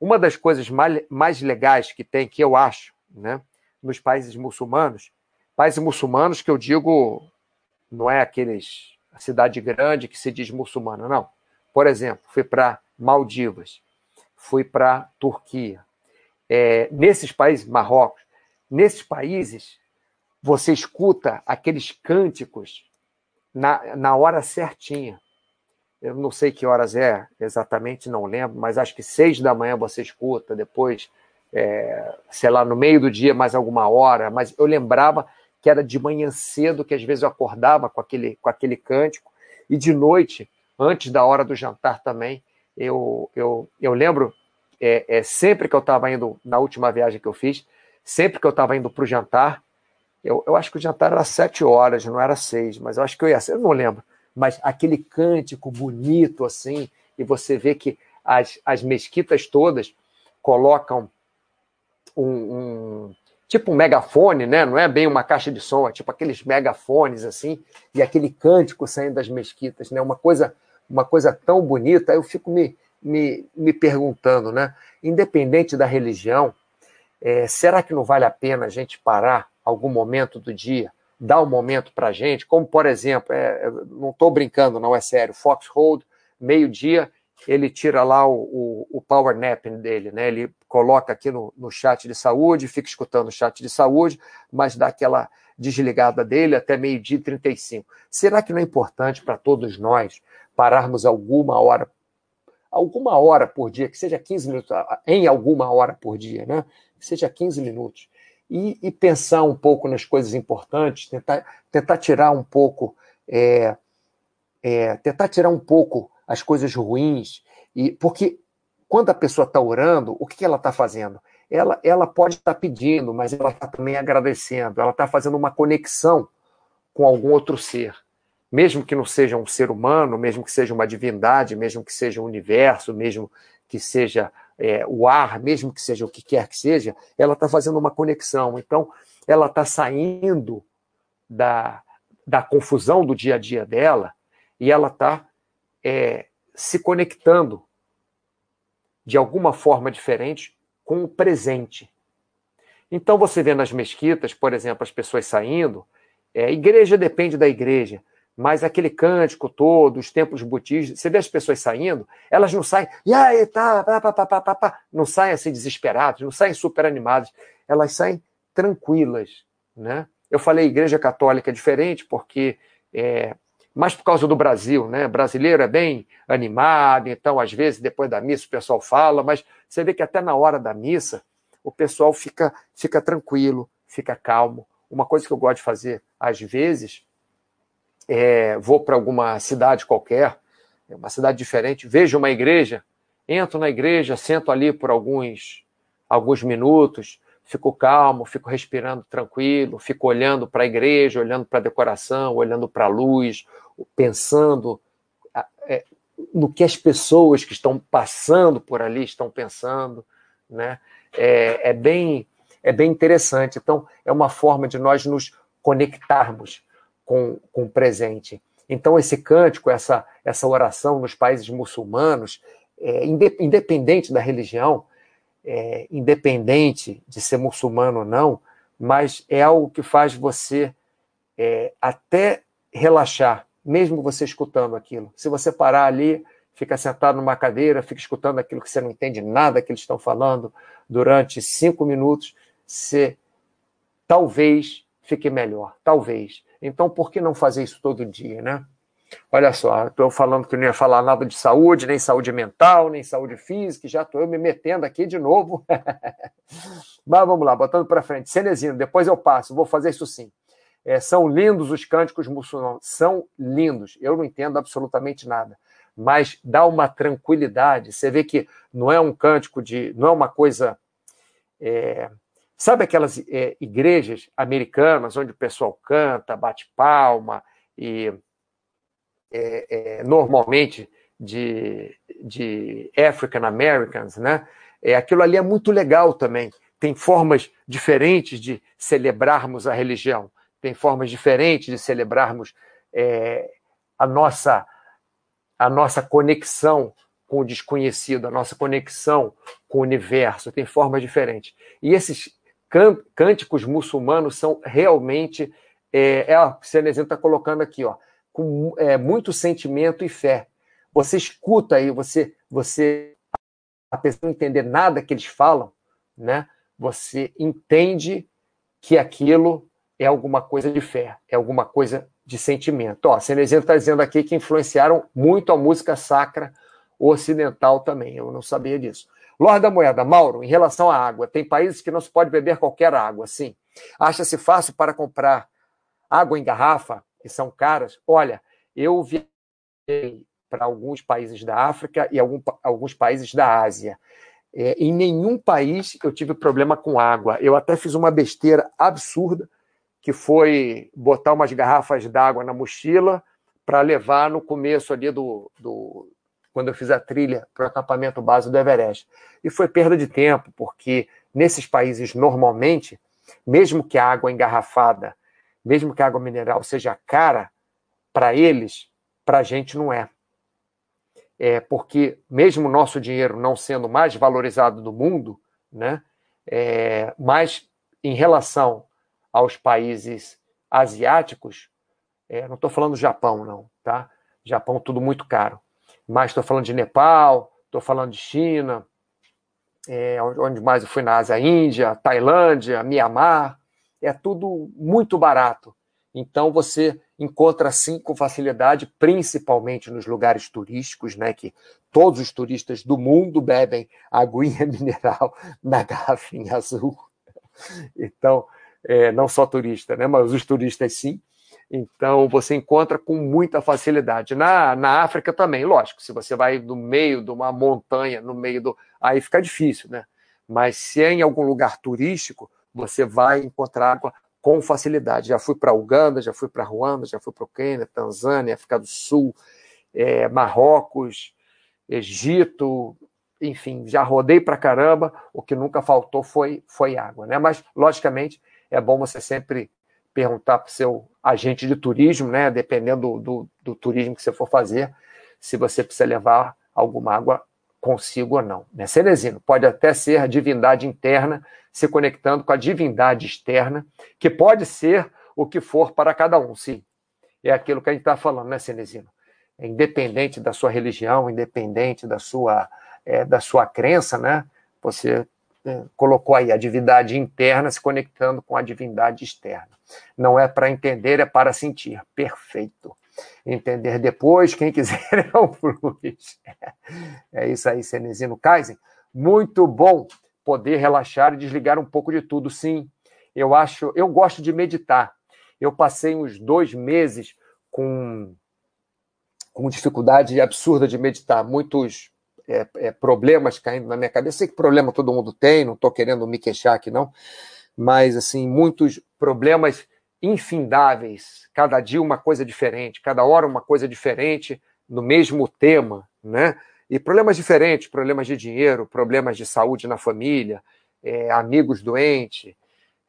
Uma das coisas mais legais que tem, que eu acho, né, nos países muçulmanos, países muçulmanos que eu digo não é aqueles a cidade grande que se diz muçulmana, não. Por exemplo, fui para Maldivas, fui para Turquia. É, nesses países, Marrocos, nesses países, você escuta aqueles cânticos na, na hora certinha. Eu não sei que horas é exatamente, não lembro, mas acho que seis da manhã você escuta, depois, é, sei lá, no meio do dia, mais alguma hora, mas eu lembrava que era de manhã cedo, que às vezes eu acordava com aquele, com aquele cântico, e de noite, antes da hora do jantar também, eu, eu, eu lembro, é, é sempre que eu estava indo, na última viagem que eu fiz, sempre que eu estava indo para o jantar, eu, eu acho que o jantar era sete horas, não era seis, mas eu acho que eu ia ser, eu não lembro. Mas aquele cântico bonito assim, e você vê que as, as mesquitas todas colocam um, um, tipo um megafone, né? Não é bem uma caixa de som, é tipo aqueles megafones assim, e aquele cântico saindo das mesquitas, né? Uma coisa, uma coisa tão bonita. Eu fico me, me, me perguntando, né? Independente da religião, é, será que não vale a pena a gente parar algum momento do dia, dar um momento para a gente, como por exemplo, é, não estou brincando, não é sério, Foxhold, meio-dia, ele tira lá o, o, o, power nap dele, né? Ele coloca aqui no, no chat de saúde, fica escutando o chat de saúde, mas dá aquela desligada dele até meio-dia e 35. Será que não é importante para todos nós pararmos alguma hora, alguma hora por dia, que seja 15 minutos, em alguma hora por dia, né? Que seja 15 minutos, e, e, pensar um pouco nas coisas importantes, tentar, tentar tirar um pouco, é, é, tentar tirar um pouco as coisas ruins, e porque quando a pessoa está orando, o que ela está fazendo? Ela, ela pode estar tá pedindo, mas ela está também agradecendo, ela está fazendo uma conexão com algum outro ser. Mesmo que não seja um ser humano, mesmo que seja uma divindade, mesmo que seja um universo, mesmo que seja é, o ar, mesmo que seja o que quer que seja, ela está fazendo uma conexão. Então, ela está saindo da, da confusão do dia a dia dela e ela está é, se conectando de alguma forma diferente com o presente. Então, você vê nas mesquitas, por exemplo, as pessoas saindo, é, igreja depende da igreja mas aquele cântico todo, os templos budistas, você vê as pessoas saindo, elas não saem, e tá, pá, pá, pá, pá, não saem assim desesperadas, não saem super animadas, elas saem tranquilas, né? Eu falei igreja católica é diferente porque é, mais por causa do Brasil, né? Brasileiro é bem animado, então às vezes depois da missa o pessoal fala, mas você vê que até na hora da missa o pessoal fica fica tranquilo, fica calmo. Uma coisa que eu gosto de fazer às vezes é, vou para alguma cidade qualquer, uma cidade diferente, vejo uma igreja, entro na igreja, sento ali por alguns, alguns minutos, fico calmo, fico respirando tranquilo, fico olhando para a igreja, olhando para a decoração, olhando para a luz, pensando é, no que as pessoas que estão passando por ali estão pensando, né? É, é, bem é bem interessante. Então é uma forma de nós nos conectarmos com, com o presente. Então, esse cântico, essa, essa oração nos países muçulmanos, é, independente da religião, é, independente de ser muçulmano ou não, mas é algo que faz você é, até relaxar, mesmo você escutando aquilo. Se você parar ali, fica sentado numa cadeira, fica escutando aquilo que você não entende nada que eles estão falando durante cinco minutos, você talvez fique melhor, talvez. Então, por que não fazer isso todo dia, né? Olha só, estou falando que não ia falar nada de saúde, nem saúde mental, nem saúde física, já estou me metendo aqui de novo. (laughs) Mas vamos lá, botando para frente. Cenezino, depois eu passo, vou fazer isso sim. É, são lindos os cânticos muçulmanos, são lindos. Eu não entendo absolutamente nada, mas dá uma tranquilidade. Você vê que não é um cântico de, não é uma coisa é, Sabe aquelas é, igrejas americanas onde o pessoal canta, bate palma e é, é, normalmente de, de African Americans, né? É, aquilo ali é muito legal também. Tem formas diferentes de celebrarmos a religião, tem formas diferentes de celebrarmos é, a nossa a nossa conexão com o desconhecido, a nossa conexão com o universo, tem formas diferentes. E esses cânticos muçulmanos são realmente, é, é o Cenezino está colocando aqui, ó, com é, muito sentimento e fé. Você escuta aí, você, você, apesar de não entender nada que eles falam, né, você entende que aquilo é alguma coisa de fé, é alguma coisa de sentimento. Ó, Cenezino está dizendo aqui que influenciaram muito a música sacra ocidental também. Eu não sabia disso. Lorde da Moeda, Mauro, em relação à água, tem países que não se pode beber qualquer água, sim. Acha-se fácil para comprar água em garrafa, que são caras? Olha, eu viajei para alguns países da África e algum, alguns países da Ásia. É, em nenhum país eu tive problema com água. Eu até fiz uma besteira absurda, que foi botar umas garrafas d'água na mochila para levar no começo ali do, do, quando eu fiz a trilha para o acampamento base do Everest. E foi perda de tempo, porque nesses países, normalmente, mesmo que a água engarrafada, mesmo que a água mineral seja cara, para eles, para a gente não é. É porque, mesmo o nosso dinheiro não sendo mais valorizado do mundo, né, é, mas em relação aos países asiáticos, é, não estou falando do Japão, não, tá? Japão, tudo muito caro mas estou falando de Nepal, estou falando de China, é, onde mais eu fui na Ásia, Índia, Tailândia, Mianmar, é tudo muito barato. Então você encontra assim com facilidade, principalmente nos lugares turísticos, né, que todos os turistas do mundo bebem aguinha (laughs) mineral na garrafinha azul. Então, é, não só turista, né, mas os turistas sim. Então, você encontra com muita facilidade. Na, na África também, lógico, se você vai no meio de uma montanha, no meio do. Aí fica difícil, né? Mas se é em algum lugar turístico, você vai encontrar água com facilidade. Já fui para Uganda, já fui para Ruanda, já fui para o Quênia, Tanzânia, África do Sul, é, Marrocos, Egito, enfim, já rodei para caramba. O que nunca faltou foi, foi água, né? Mas, logicamente, é bom você sempre perguntar para o seu agente de turismo, né, dependendo do, do, do, turismo que você for fazer, se você precisa levar alguma água consigo ou não. Né? Cenezino pode até ser a divindade interna se conectando com a divindade externa, que pode ser o que for para cada um, sim. É aquilo que a gente está falando, né, Cenezino? É independente da sua religião, independente da sua, é, da sua crença, né? Você é, colocou aí a divindade interna se conectando com a divindade externa. Não é para entender, é para sentir. Perfeito. Entender depois, quem quiser é o Luiz. É isso aí, Cenezino Kaiser. Muito bom poder relaxar e desligar um pouco de tudo. Sim, eu acho, eu gosto de meditar. Eu passei uns dois meses com, com dificuldade absurda de meditar, muitos é, é, problemas caindo na minha cabeça. Sei que problema todo mundo tem, não estou querendo me queixar aqui, não, mas assim, muitos problemas infindáveis, cada dia uma coisa diferente, cada hora uma coisa diferente, no mesmo tema, né? E problemas diferentes, problemas de dinheiro, problemas de saúde na família, é, amigos doentes,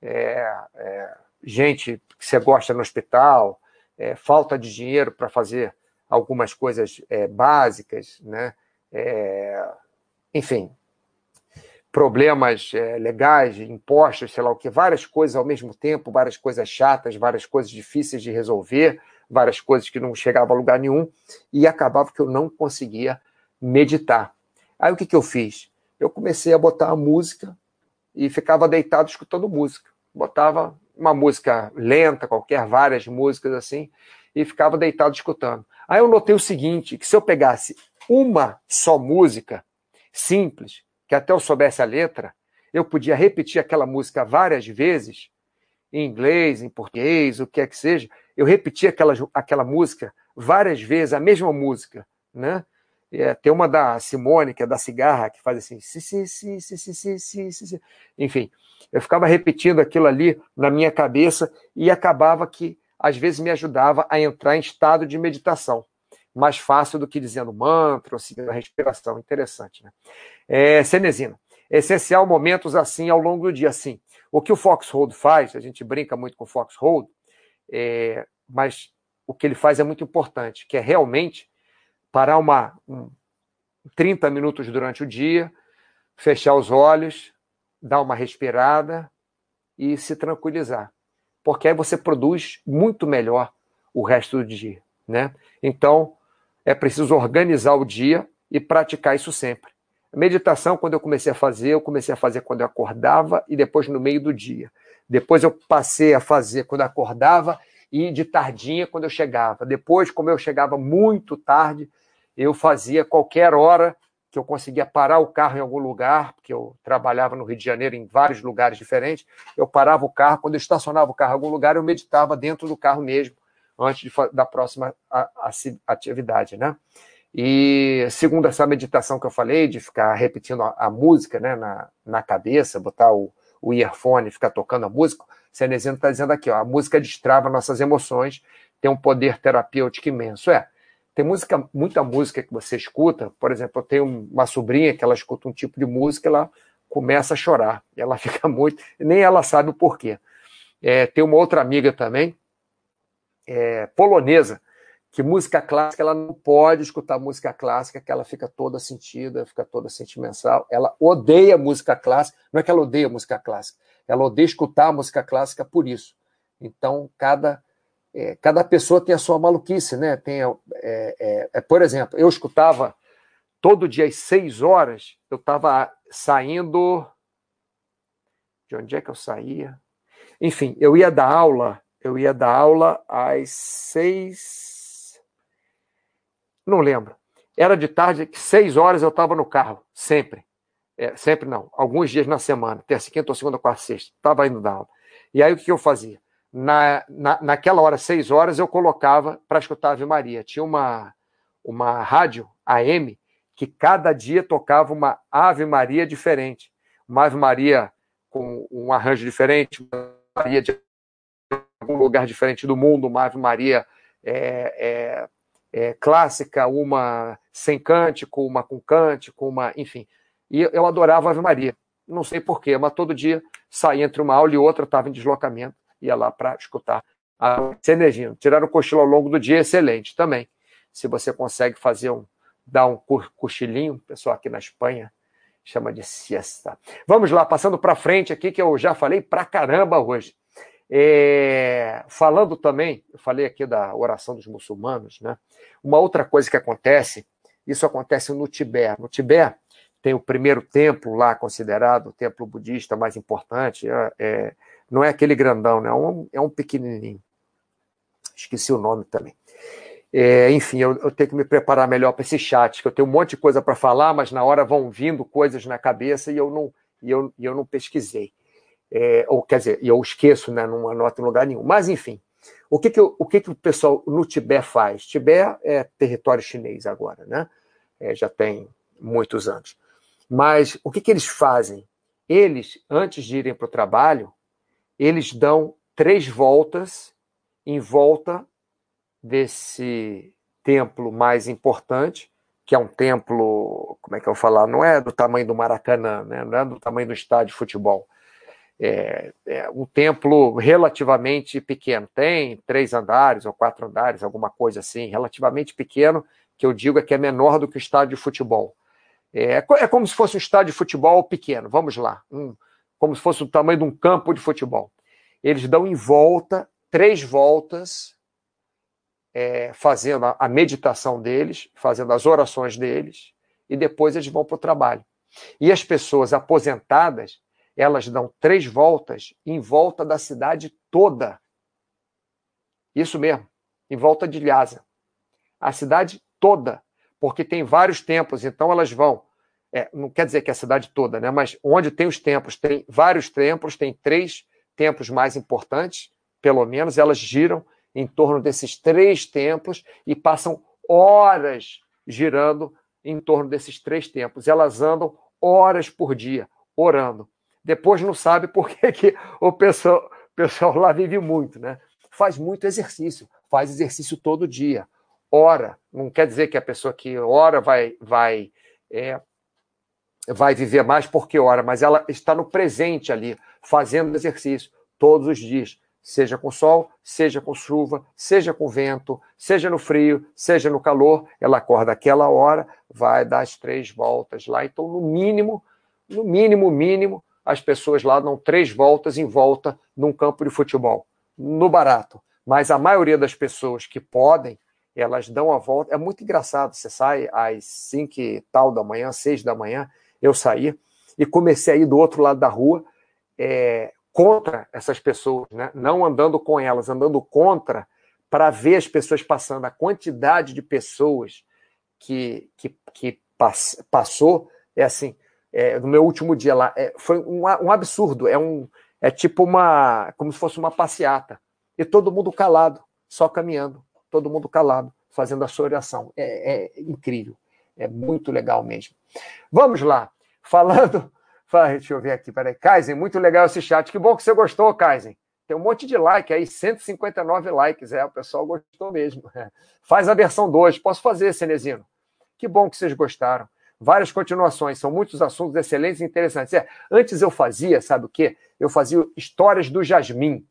é, é, gente que você gosta no hospital, é, falta de dinheiro para fazer algumas coisas é, básicas, né? é, enfim, problemas é, legais, impostos, sei lá o que, várias coisas ao mesmo tempo, várias coisas chatas, várias coisas difíceis de resolver, várias coisas que não chegavam a lugar nenhum, e acabava que eu não conseguia meditar. Aí o que, que eu fiz? Eu comecei a botar a música e ficava deitado escutando música. Botava uma música lenta, qualquer, várias músicas assim, e ficava deitado escutando. Aí eu notei o seguinte, que se eu pegasse uma só música, simples, que até eu soubesse a letra, eu podia repetir aquela música várias vezes, em inglês, em português, o que quer que seja, eu repetia aquela, aquela música várias vezes, a mesma música, né? É, tem uma da Simone, que é da cigarra, que faz assim, si, si, si, si, si, si, si, si. enfim. Eu ficava repetindo aquilo ali na minha cabeça e acabava que, às vezes, me ajudava a entrar em estado de meditação. Mais fácil do que dizendo mantra ou seguindo a respiração. Interessante, né? É, essencial momentos assim ao longo do dia, sim. O que o Foxhold faz, a gente brinca muito com o Foxhold, é, mas o que ele faz é muito importante, que é realmente parar uma um, 30 minutos durante o dia, fechar os olhos, dar uma respirada e se tranquilizar. Porque aí você produz muito melhor o resto do dia, né? Então, é preciso organizar o dia e praticar isso sempre. Meditação, quando eu comecei a fazer, eu comecei a fazer quando eu acordava e depois no meio do dia. Depois eu passei a fazer quando eu acordava e de tardinha quando eu chegava. Depois, como eu chegava muito tarde, eu fazia qualquer hora que eu conseguia parar o carro em algum lugar, porque eu trabalhava no Rio de Janeiro em vários lugares diferentes, eu parava o carro, quando eu estacionava o carro em algum lugar, eu meditava dentro do carro mesmo, antes de, da próxima atividade, né? E segundo essa meditação que eu falei, de ficar repetindo a, a música né, na, na cabeça, botar o, o earphone e ficar tocando a música, Cenezino está dizendo aqui, ó, a música destrava nossas emoções, tem um poder terapêutico imenso. É, tem música, muita música que você escuta, por exemplo, eu tenho uma sobrinha que ela escuta um tipo de música, ela começa a chorar, ela (laughs) fica muito, nem ela sabe o porquê. É, tem uma outra amiga também, é, polonesa, que música clássica ela não pode escutar música clássica, que ela fica toda sentida, fica toda sentimental. Ela odeia música clássica, não é que ela odeia música clássica, ela odeia escutar música clássica por isso. Então, cada, é, cada pessoa tem a sua maluquice, né? Tem, é, é, é por exemplo, eu escutava todo dia às seis horas, eu estava saindo. De onde é que eu saía? Enfim, eu ia dar aula, eu ia dar aula às seis não lembro. Era de tarde, seis horas eu estava no carro, sempre. É, sempre não, alguns dias na semana, terça, quinta ou segunda, quarta, sexta. Estava indo dar aula. E aí o que eu fazia? Na, na, naquela hora, seis horas, eu colocava para escutar Ave Maria. Tinha uma, uma rádio AM que cada dia tocava uma Ave Maria diferente. Uma Ave Maria com um arranjo diferente, uma Maria de algum lugar diferente do mundo, uma Ave Maria é, é, é, clássica, uma sem cântico, uma com cântico, uma, enfim. E eu adorava Ave Maria. Não sei porquê, mas todo dia saía entre uma aula e outra, estava em deslocamento, ia lá para escutar a Cenegino. Tirar o cochilo ao longo do dia, excelente também. Se você consegue fazer um, dar um cochilinho, o pessoal aqui na Espanha chama de siesta. Vamos lá, passando para frente aqui, que eu já falei pra caramba hoje. É, falando também, eu falei aqui da oração dos muçulmanos, né? Uma outra coisa que acontece, isso acontece no Tibete. No Tibete tem o primeiro templo lá considerado o templo budista mais importante. É, é, não é aquele grandão, né? é, um, é um pequenininho. Esqueci o nome também. É, enfim, eu, eu, tenho que me preparar melhor para esse chat, que eu tenho um monte de coisa para falar, mas na hora vão vindo coisas na cabeça e eu não, e eu, e eu não pesquisei. É, ou quer dizer, eu esqueço, né, não anoto em lugar nenhum. Mas, enfim, o que, que, o, que, que o pessoal no Tibete faz? Tibete é território chinês agora, né? É, já tem muitos anos. Mas o que, que eles fazem? Eles, antes de irem para o trabalho, eles dão três voltas em volta desse templo mais importante, que é um templo, como é que eu vou falar? Não é do tamanho do Maracanã, né? não é do tamanho do estádio de futebol é, é, um templo relativamente pequeno. Tem três andares ou quatro andares, alguma coisa assim, relativamente pequeno, que eu digo é que é menor do que o estádio de futebol. É, é como se fosse um estádio de futebol pequeno, vamos lá, um, como se fosse o tamanho de um campo de futebol. Eles dão em volta, três voltas, é, fazendo a, a meditação deles, fazendo as orações deles, e depois eles vão para o trabalho. E as pessoas aposentadas, elas dão três voltas em volta da cidade toda. Isso mesmo, em volta de Lhasa. A cidade toda, porque tem vários templos, então elas vão. É, não quer dizer que é a cidade toda, né? mas onde tem os templos, tem vários templos, tem três templos mais importantes, pelo menos, elas giram em torno desses três templos e passam horas girando em torno desses três tempos. Elas andam horas por dia, orando. Depois não sabe (laughs) por que, que o pessoal, pessoal lá vive muito, né? Faz muito exercício, faz exercício todo dia, ora. Não quer dizer que a pessoa que ora vai, vai, é, vai viver mais porque ora, mas ela está no presente ali, fazendo exercício todos os dias seja com sol, seja com chuva, seja com vento, seja no frio, seja no calor, ela acorda aquela hora, vai dar as três voltas lá. Então, no mínimo, no mínimo, mínimo, as pessoas lá dão três voltas em volta num campo de futebol, no barato. Mas a maioria das pessoas que podem, elas dão a volta. É muito engraçado. Você sai às cinco e tal da manhã, seis da manhã, eu saí e comecei a ir do outro lado da rua. É, contra essas pessoas, né? não andando com elas, andando contra, para ver as pessoas passando. A quantidade de pessoas que, que, que pass, passou é assim. É, no meu último dia lá, é, foi um, um, absurdo. É, um, é tipo uma. como se fosse uma passeata. E todo mundo calado, só caminhando, todo mundo calado, fazendo a sua oração. É, é incrível. É muito legal mesmo. Vamos lá. (laughs) Falando Deixa eu ver aqui, peraí. Kaizen, muito legal esse chat. Que bom que você gostou, Kaizen. Tem um monte de like aí, 159 likes. É, o pessoal gostou mesmo. (laughs) Faz a versão 2. Posso fazer, Cenezino? Que bom que vocês gostaram. Várias continuações, são muitos assuntos excelentes e interessantes. É, antes eu fazia, sabe o quê? Eu fazia histórias do Jasmim.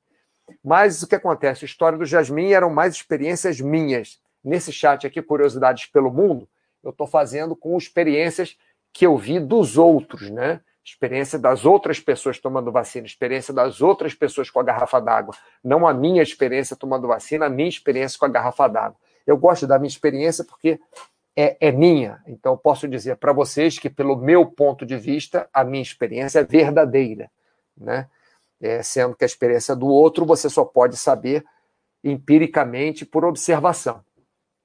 Mas o que acontece? A história do Jasmim eram mais experiências minhas. Nesse chat aqui, Curiosidades pelo Mundo, eu estou fazendo com experiências que eu vi dos outros, né? experiência das outras pessoas tomando vacina, experiência das outras pessoas com a garrafa d'água, não a minha experiência tomando vacina, a minha experiência com a garrafa d'água. Eu gosto da minha experiência porque é, é minha. Então, posso dizer para vocês que, pelo meu ponto de vista, a minha experiência é verdadeira. Né? É, sendo que a experiência do outro você só pode saber empiricamente por observação.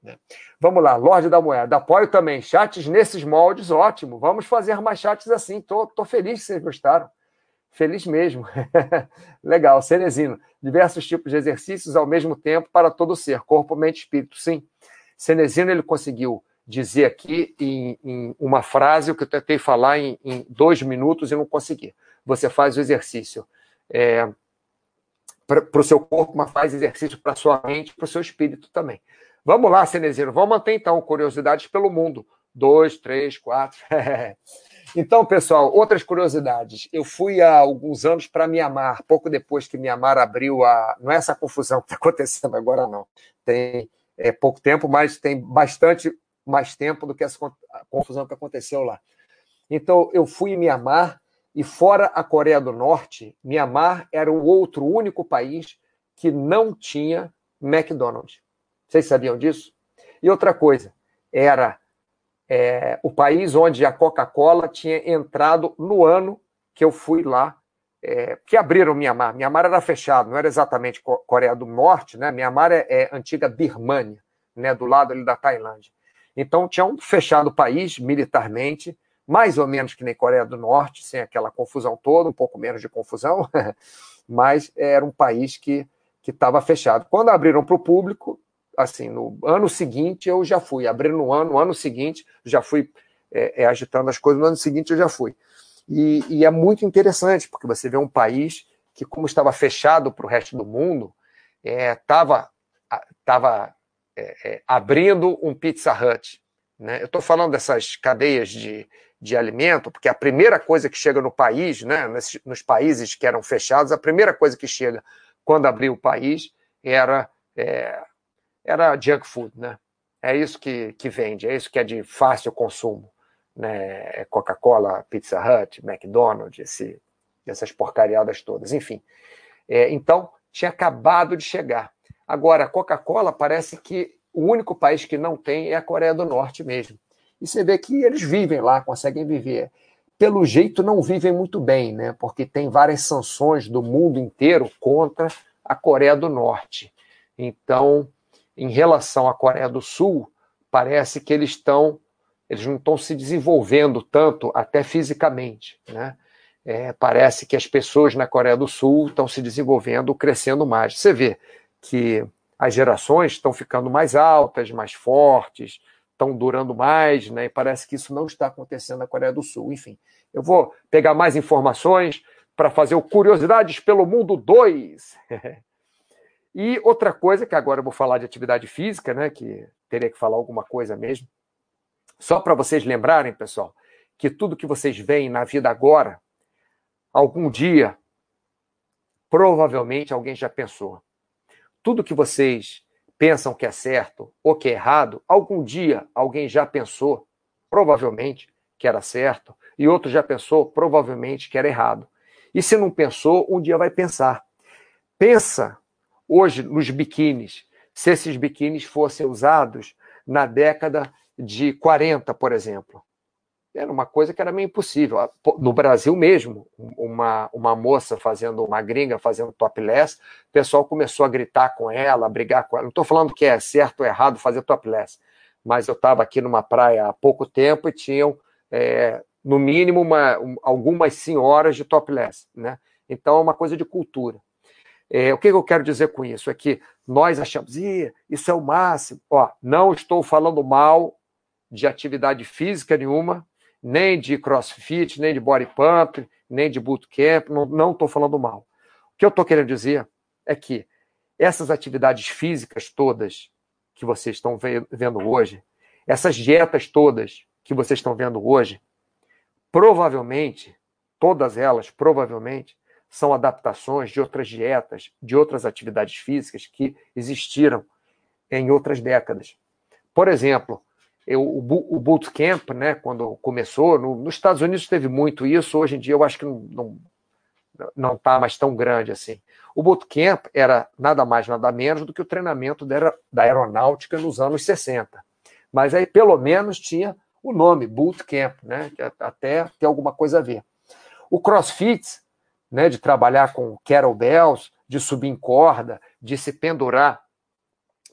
Né? Vamos lá, Lorde da Moeda. Apoio também. Chats nesses moldes, ótimo. Vamos fazer mais chats assim. Tô, tô feliz que vocês gostaram. Feliz mesmo. (laughs) Legal. Cenezino. Diversos tipos de exercícios ao mesmo tempo para todo ser, corpo, mente, espírito. Sim. Cenezino, ele conseguiu dizer aqui em, em uma frase o que eu tentei falar em, em, dois minutos e não consegui. Você faz o exercício é, para o seu corpo, mas faz exercício para a sua mente, para o seu espírito também. Vamos lá, Cenezino, vamos manter então curiosidades pelo mundo. Dois, três, quatro. (laughs) então, pessoal, outras curiosidades. Eu fui há alguns anos para Mianmar, pouco depois que Mianmar abriu a. Não é essa confusão que está (laughs) acontecendo agora, não. Tem é, pouco tempo, mas tem bastante mais tempo do que essa confusão que aconteceu lá. Então, eu fui em Mianmar e, fora a Coreia do Norte, Mianmar era o outro único país que não tinha McDonald's. Vocês sabiam disso? E outra coisa, era é, o país onde a Coca-Cola tinha entrado no ano que eu fui lá, é, que abriram Mianmar. Mianmar era fechado, não era exatamente Coreia do Norte, né? Mianmar é, é antiga Birmânia, né? do lado ali da Tailândia. Então tinham fechado o país militarmente, mais ou menos que nem Coreia do Norte, sem aquela confusão toda, um pouco menos de confusão, (laughs) mas era um país que estava fechado. Quando abriram para o público, assim, no ano seguinte eu já fui, abrindo no ano, no ano seguinte, já fui é, é, agitando as coisas, no ano seguinte eu já fui. E, e, é muito interessante, porque você vê um país que, como estava fechado para o resto do mundo, estava é, tava, é, é, abrindo um Pizza Hut. Né? Eu estou falando dessas cadeias de, de alimento, porque a primeira coisa que chega no país, né, nos, nos países que eram fechados, a primeira coisa que chega quando abriu o país era é, era junk food, né? É isso que, que vende, é isso que é de fácil consumo. Né? É Coca-Cola, Pizza Hut, McDonald's, esse, essas porcariadas todas, enfim. É, então, tinha acabado de chegar. Agora, a Coca-Cola parece que o único país que não tem é a Coreia do Norte mesmo. E você vê que eles vivem lá, conseguem viver. Pelo jeito, não vivem muito bem, né? porque tem várias sanções do mundo inteiro contra a Coreia do Norte. Então, em relação à Coreia do Sul, parece que eles estão, eles não estão se desenvolvendo tanto, até fisicamente, né? É, parece que as pessoas na Coreia do Sul estão se desenvolvendo, crescendo mais. Você vê que as gerações estão ficando mais altas, mais fortes, estão durando mais, né? E parece que isso não está acontecendo na Coreia do Sul. Enfim, eu vou pegar mais informações para fazer o Curiosidades pelo Mundo 2. (laughs) e outra coisa, que agora eu vou falar de atividade física, né? Que teria que falar alguma coisa mesmo. Só para vocês lembrarem, pessoal, que tudo que vocês veem na vida agora, algum dia, provavelmente alguém já pensou. Tudo que vocês pensam que é certo ou que é errado, algum dia alguém já pensou, provavelmente, que era certo, e outro já pensou, provavelmente, que era errado. E se não pensou, um dia vai pensar. Pensa hoje nos biquínis, se esses biquínis fossem usados na década de 40, por exemplo. Era uma coisa que era meio impossível. No Brasil mesmo, uma, uma moça fazendo, uma gringa fazendo topless, o pessoal começou a gritar com ela, a brigar com ela. Não estou falando que é certo ou errado fazer topless, mas eu estava aqui numa praia há pouco tempo e tinham, é, no mínimo, uma, um, algumas senhoras de topless. Né? Então, é uma coisa de cultura. É, o que eu quero dizer com isso? É que nós achamos, isso é o máximo. Ó, não estou falando mal de atividade física nenhuma, nem de crossfit, nem de body pump, nem de bootcamp, não estou falando mal. O que eu estou querendo dizer é que essas atividades físicas todas que vocês estão vendo hoje, essas dietas todas que vocês estão vendo hoje, provavelmente, todas elas, provavelmente, são adaptações de outras dietas, de outras atividades físicas que existiram em outras décadas. Por exemplo, eu, o, o bootcamp, né, quando começou, no, nos Estados Unidos teve muito isso, hoje em dia eu acho que não não está mais tão grande assim. O bootcamp era nada mais, nada menos do que o treinamento da, da aeronáutica nos anos 60. Mas aí, pelo menos, tinha o nome, bootcamp, né, que até tem alguma coisa a ver. O crossfit, né, de trabalhar com kettlebells, de subir em corda, de se pendurar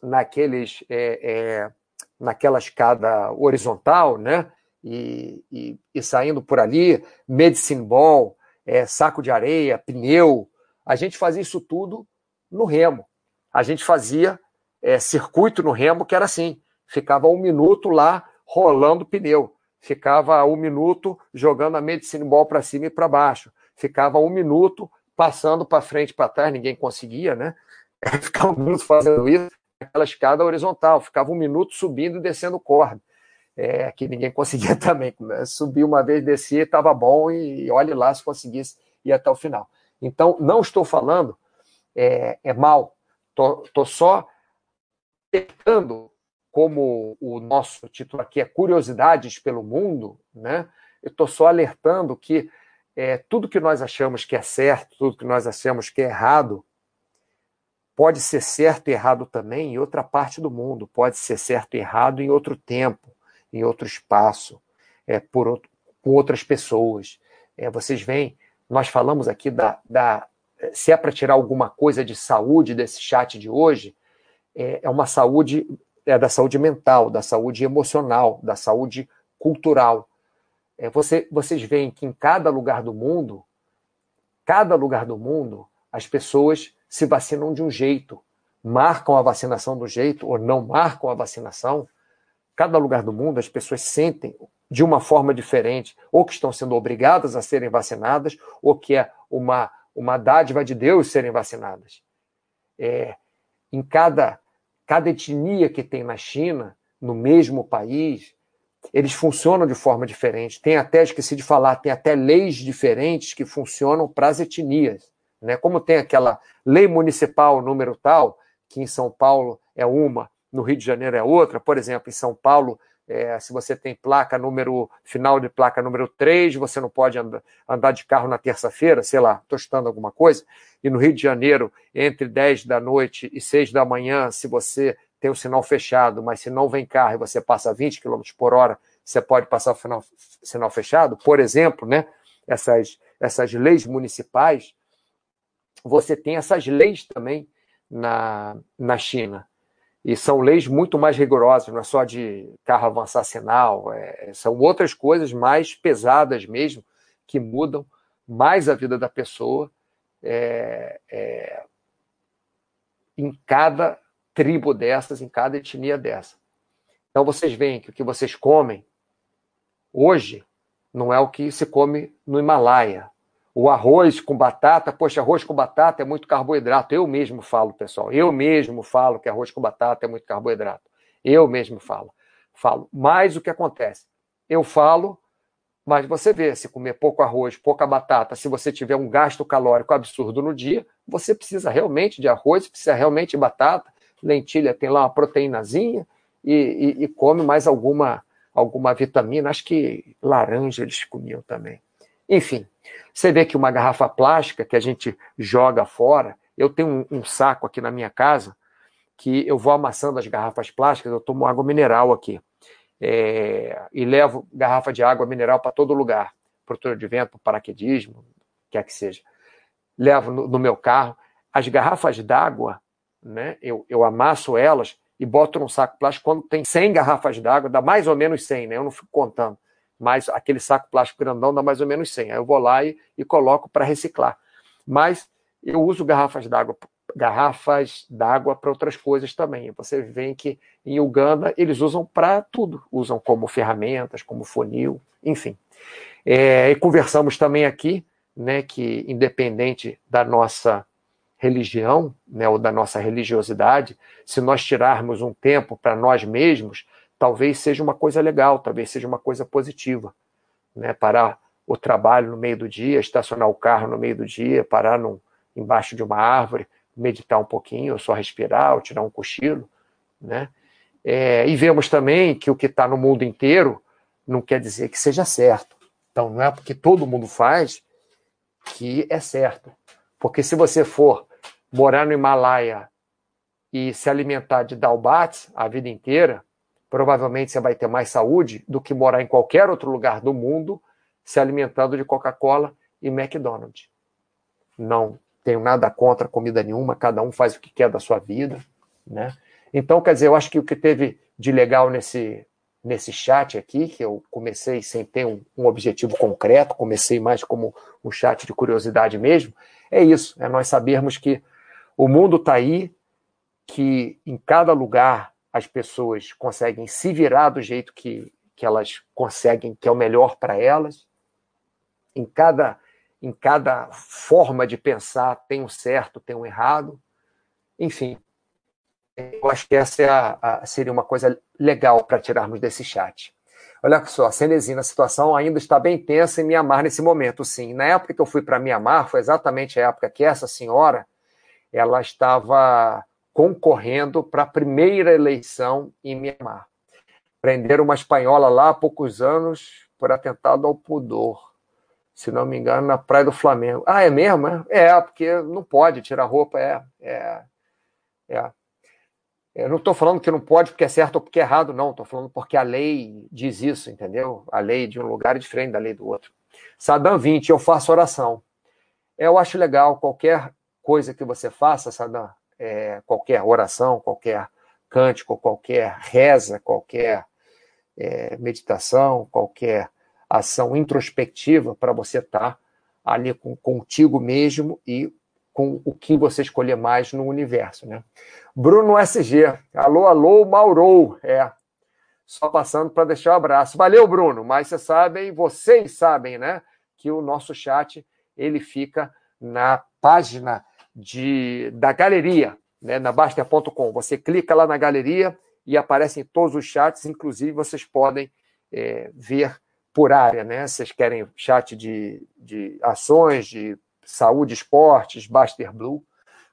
naqueles é, é, naquela escada horizontal, né? E, e, e saindo por ali, medicine ball, é, saco de areia, pneu. A gente fazia isso tudo no remo. A gente fazia é, circuito no remo que era assim: ficava um minuto lá rolando pneu, ficava um minuto jogando a medicine ball para cima e para baixo, ficava um minuto passando para frente e para trás, ninguém conseguia, né? (laughs) Ficava um minuto fazendo isso, aquela escada horizontal, ficava um minuto subindo e descendo corda. É, que ninguém (laughs) conseguia também. Né? Subir uma vez, descer, estava bom, e olhe lá se conseguisse ir até o final. Então, não estou falando é, é mal, estou só tentando, como o nosso título aqui é Curiosidades pelo Mundo, né? eu estou só alertando que é, tudo que nós achamos que é certo, tudo que nós achamos que é errado, pode ser certo e errado também em outra parte do mundo, pode ser certo e errado em outro tempo, em outro espaço, é, por outro, com outras pessoas. É, vocês veem, nós falamos aqui da. da se é para tirar alguma coisa de saúde desse chat de hoje, é, é uma saúde, é da saúde mental, da saúde emocional, da saúde cultural. É, você, vocês veem que em cada lugar do mundo, cada lugar do mundo, as pessoas se vacinam de um jeito, marcam a vacinação do jeito ou não marcam a vacinação. Cada lugar do mundo as pessoas sentem de uma forma diferente, ou que estão sendo obrigadas a serem vacinadas, ou que é uma, uma dádiva de Deus serem vacinadas. É, em cada, cada etnia que tem na China, no mesmo país, eles funcionam de forma diferente. Tem até, esqueci de falar, tem até leis diferentes que funcionam para as etnias. Né? Como tem aquela lei municipal número tal, que em São Paulo é uma, no Rio de Janeiro é outra, por exemplo, em São Paulo, é, se você tem placa número, final de placa número 3, você não pode andar, andar de carro na terça-feira, sei lá, estou estudando alguma coisa, e no Rio de Janeiro, entre 10 da noite e 6 da manhã, se você tem o sinal fechado, mas se não vem carro e você passa 20 km por hora, você pode passar o sinal, sinal fechado, por exemplo, né? Essas, essas leis municipais, você tem essas leis também na, na China. E são leis muito mais rigorosas, não é só de carro avançar sinal, é, são outras coisas mais pesadas mesmo, que mudam mais a vida da pessoa é, é, em cada tribo dessas, em cada etnia dessa. Então vocês veem que o que vocês comem hoje não é o que se come no Himalaia. O arroz com batata, poxa, arroz com batata é muito carboidrato. Eu mesmo falo, pessoal. Eu mesmo falo que arroz com batata é muito carboidrato. Eu mesmo falo. Falo. Mas o que acontece? Eu falo, mas você vê, se comer pouco arroz, pouca batata, se você tiver um gasto calórico absurdo no dia, você precisa realmente de arroz, precisa realmente de batata, lentilha tem lá uma proteínazinha e, e, e come mais alguma alguma vitamina, acho que laranja eles comiam também. Enfim, você vê que uma garrafa plástica que a gente joga fora, eu tenho um, um saco aqui na minha casa que eu vou amassando as garrafas plásticas, eu tomo água mineral aqui. É, e levo garrafa de água mineral para todo lugar, para de vento, paraquedismo, quer que seja. Levo no, no meu carro. As garrafas d'água, né, eu, eu amasso elas e boto num saco plástico. Quando tem 100 garrafas d'água, dá mais ou menos 100, né? Eu não fico contando. Mas aquele saco plástico grandão dá mais ou menos 100. Aí eu vou lá e, e coloco para reciclar. Mas eu uso garrafas d'água garrafas d'água para outras coisas também. Você vê que em Uganda eles usam para tudo, usam como ferramentas, como funil, enfim. É, e conversamos também aqui, né, que independente da nossa religião, né, ou da nossa religiosidade, se nós tirarmos um tempo para nós mesmos, talvez seja uma coisa legal, talvez seja uma coisa positiva. Né, parar o trabalho no meio do dia, estacionar o carro no meio do dia, parar num, embaixo de uma árvore, meditar um pouquinho, ou só respirar, ou tirar um cochilo. Né? É, e vemos também que o que está no mundo inteiro não quer dizer que seja certo. Então, não é porque todo mundo faz que é certo. Porque se você for morar no Himalaia e se alimentar de dalbats a vida inteira, provavelmente você vai ter mais saúde do que morar em qualquer outro lugar do mundo se alimentando de Coca-Cola e McDonald's. Não tenho nada contra comida nenhuma, cada um faz o que quer da sua vida, né? Então, quer dizer, eu acho que o que teve de legal nesse nesse chat aqui, que eu comecei sem ter um, um objetivo concreto, comecei mais como um chat de curiosidade mesmo, é isso, é nós sabermos que o mundo está aí, que em cada lugar as pessoas conseguem se virar do jeito que, que elas conseguem, que é o melhor para elas. Em cada, em cada forma de pensar tem um certo, tem um errado. Enfim, eu acho que essa é a, a, seria uma coisa legal para tirarmos desse chat. Olha só, Cenezina, a situação ainda está bem tensa em Mianmar nesse momento, sim. Na época que eu fui para Mianmar, foi exatamente a época que essa senhora ela estava concorrendo para a primeira eleição em Mianmar. Prenderam uma espanhola lá há poucos anos por atentado ao pudor, se não me engano, na Praia do Flamengo. Ah, é mesmo? É, é porque não pode tirar roupa, é. é, é. Eu não estou falando que não pode porque é certo ou porque é errado, não. Estou falando porque a lei diz isso, entendeu? A lei de um lugar é diferente da lei do outro. Sadam 20, eu faço oração. Eu acho legal qualquer coisa que você faça, Sadam, é, qualquer oração, qualquer cântico, qualquer reza, qualquer é, meditação, qualquer ação introspectiva para você estar tá ali com, contigo mesmo e com o que você escolher mais no universo, né? Bruno SG, alô, alô, Mauro, é, só passando para deixar um abraço. Valeu, Bruno, mas vocês sabem, vocês sabem, né, que o nosso chat, ele fica na página de, da galeria, né, na Baster.com. Você clica lá na galeria e aparecem todos os chats, inclusive vocês podem é, ver por área, né? Vocês querem chat de, de ações, de saúde, esportes, Baster Blue,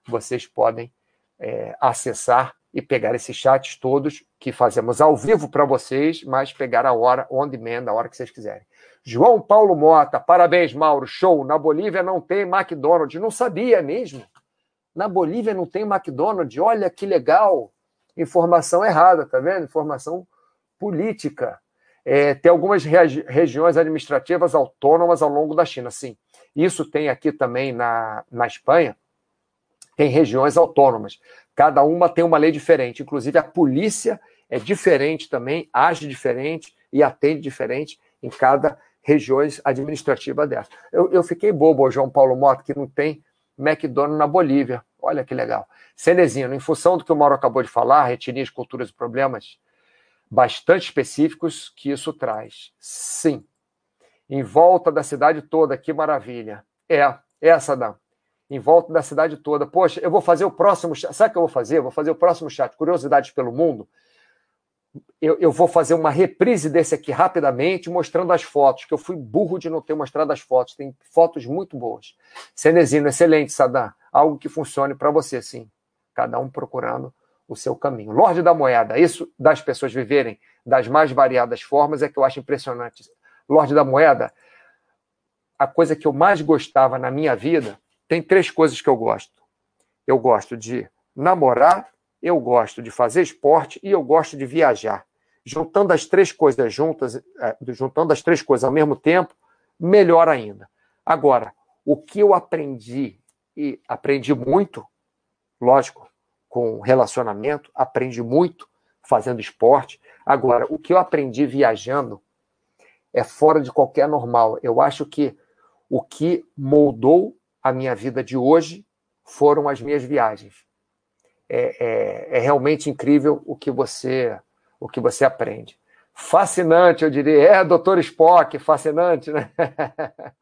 vocês podem é, acessar e pegar esses chats todos que fazemos ao vivo para vocês, mas pegar a hora on demand, a hora que vocês quiserem. João Paulo Mota, parabéns, Mauro, show. Na Bolívia não tem McDonald's, não sabia mesmo. Na Bolívia não tem McDonald's. Olha que legal. Informação errada, tá vendo? Informação política. É, tem algumas regi regiões administrativas autônomas ao longo da China, sim. Isso tem aqui também na, na Espanha. Tem regiões autônomas. Cada uma tem uma lei diferente. Inclusive, a polícia é diferente também, age diferente e atende diferente em cada regiões administrativa dessa. Eu, eu fiquei bobo, João Paulo Mota, que não tem McDonald's na Bolívia. Olha que legal. Cenezino, em função do que o Mauro acabou de falar, etnias, culturas e problemas, bastante específicos que isso traz. Sim. Em volta da cidade toda, que maravilha. É, essa dá. Em volta da cidade toda. Poxa, eu vou fazer o próximo. Sabe o que eu vou fazer? Eu vou fazer o próximo chat, Curiosidades pelo Mundo. Eu, eu, vou fazer uma reprise desse aqui rapidamente, mostrando as fotos, que eu fui burro de não ter mostrado as fotos. Tem fotos muito boas. Cenezino, excelente, Sadam. Algo que funcione para você, sim. Cada um procurando o seu caminho. Lorde da Moeda, isso das pessoas viverem das mais variadas formas é que eu acho impressionante. Lorde da Moeda, a coisa que eu mais gostava na minha vida, tem três coisas que eu gosto. Eu gosto de namorar, eu gosto de fazer esporte e eu gosto de viajar. Juntando as três coisas juntas, é, juntando as três coisas ao mesmo tempo, melhor ainda. Agora, o que eu aprendi, e aprendi muito, lógico, com relacionamento, aprendi muito fazendo esporte. Agora, o que eu aprendi viajando é fora de qualquer normal. Eu acho que o que moldou a minha vida de hoje foram as minhas viagens. É, é, é realmente incrível o que você o que você aprende. Fascinante, eu diria. É, doutor Spock, fascinante, né? (laughs)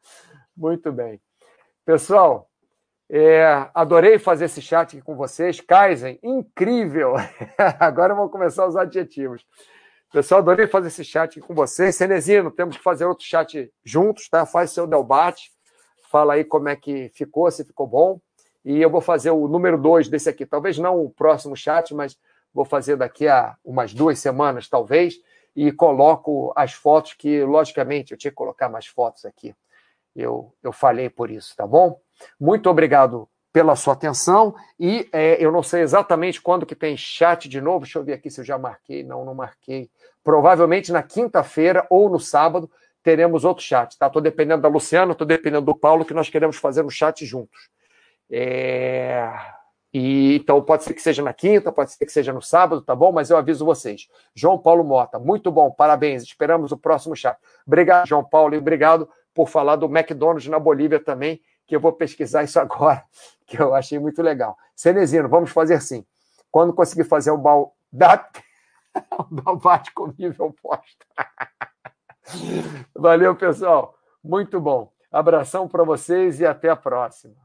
Muito bem. Pessoal, é, adorei fazer esse chat aqui com vocês. Kaizen, incrível! (laughs) Agora eu vou começar os adjetivos. Pessoal, adorei fazer esse chat aqui com vocês. Cenezino, temos que fazer outro chat juntos, tá? Faz seu debate. Fala aí como é que ficou, se ficou bom. E eu vou fazer o número dois desse aqui. Talvez não o próximo chat, mas vou fazer daqui a umas duas semanas, talvez. E coloco as fotos que, logicamente, eu tinha que colocar mais fotos aqui. Eu, eu falhei por isso, tá bom? Muito obrigado pela sua atenção e é, eu não sei exatamente quando que tem chat de novo. Deixa eu ver aqui se eu já marquei. Não, não marquei. Provavelmente na quinta-feira ou no sábado teremos outro chat, tá? Estou dependendo da Luciana, estou dependendo do Paulo, que nós queremos fazer um chat juntos. É... E, então pode ser que seja na quinta, pode ser que seja no sábado, tá bom? Mas eu aviso vocês. João Paulo Mota, muito bom, parabéns. Esperamos o próximo chat. Obrigado, João Paulo, e obrigado por falar do McDonald's na Bolívia também que eu vou pesquisar isso (laughs) agora, que eu achei muito legal. Cenezino, vamos fazer assim. Quando conseguir fazer o bal... da... o bate comigo, eu posto. (laughs) Valeu, pessoal. Muito bom. Abração para vocês e até a próxima.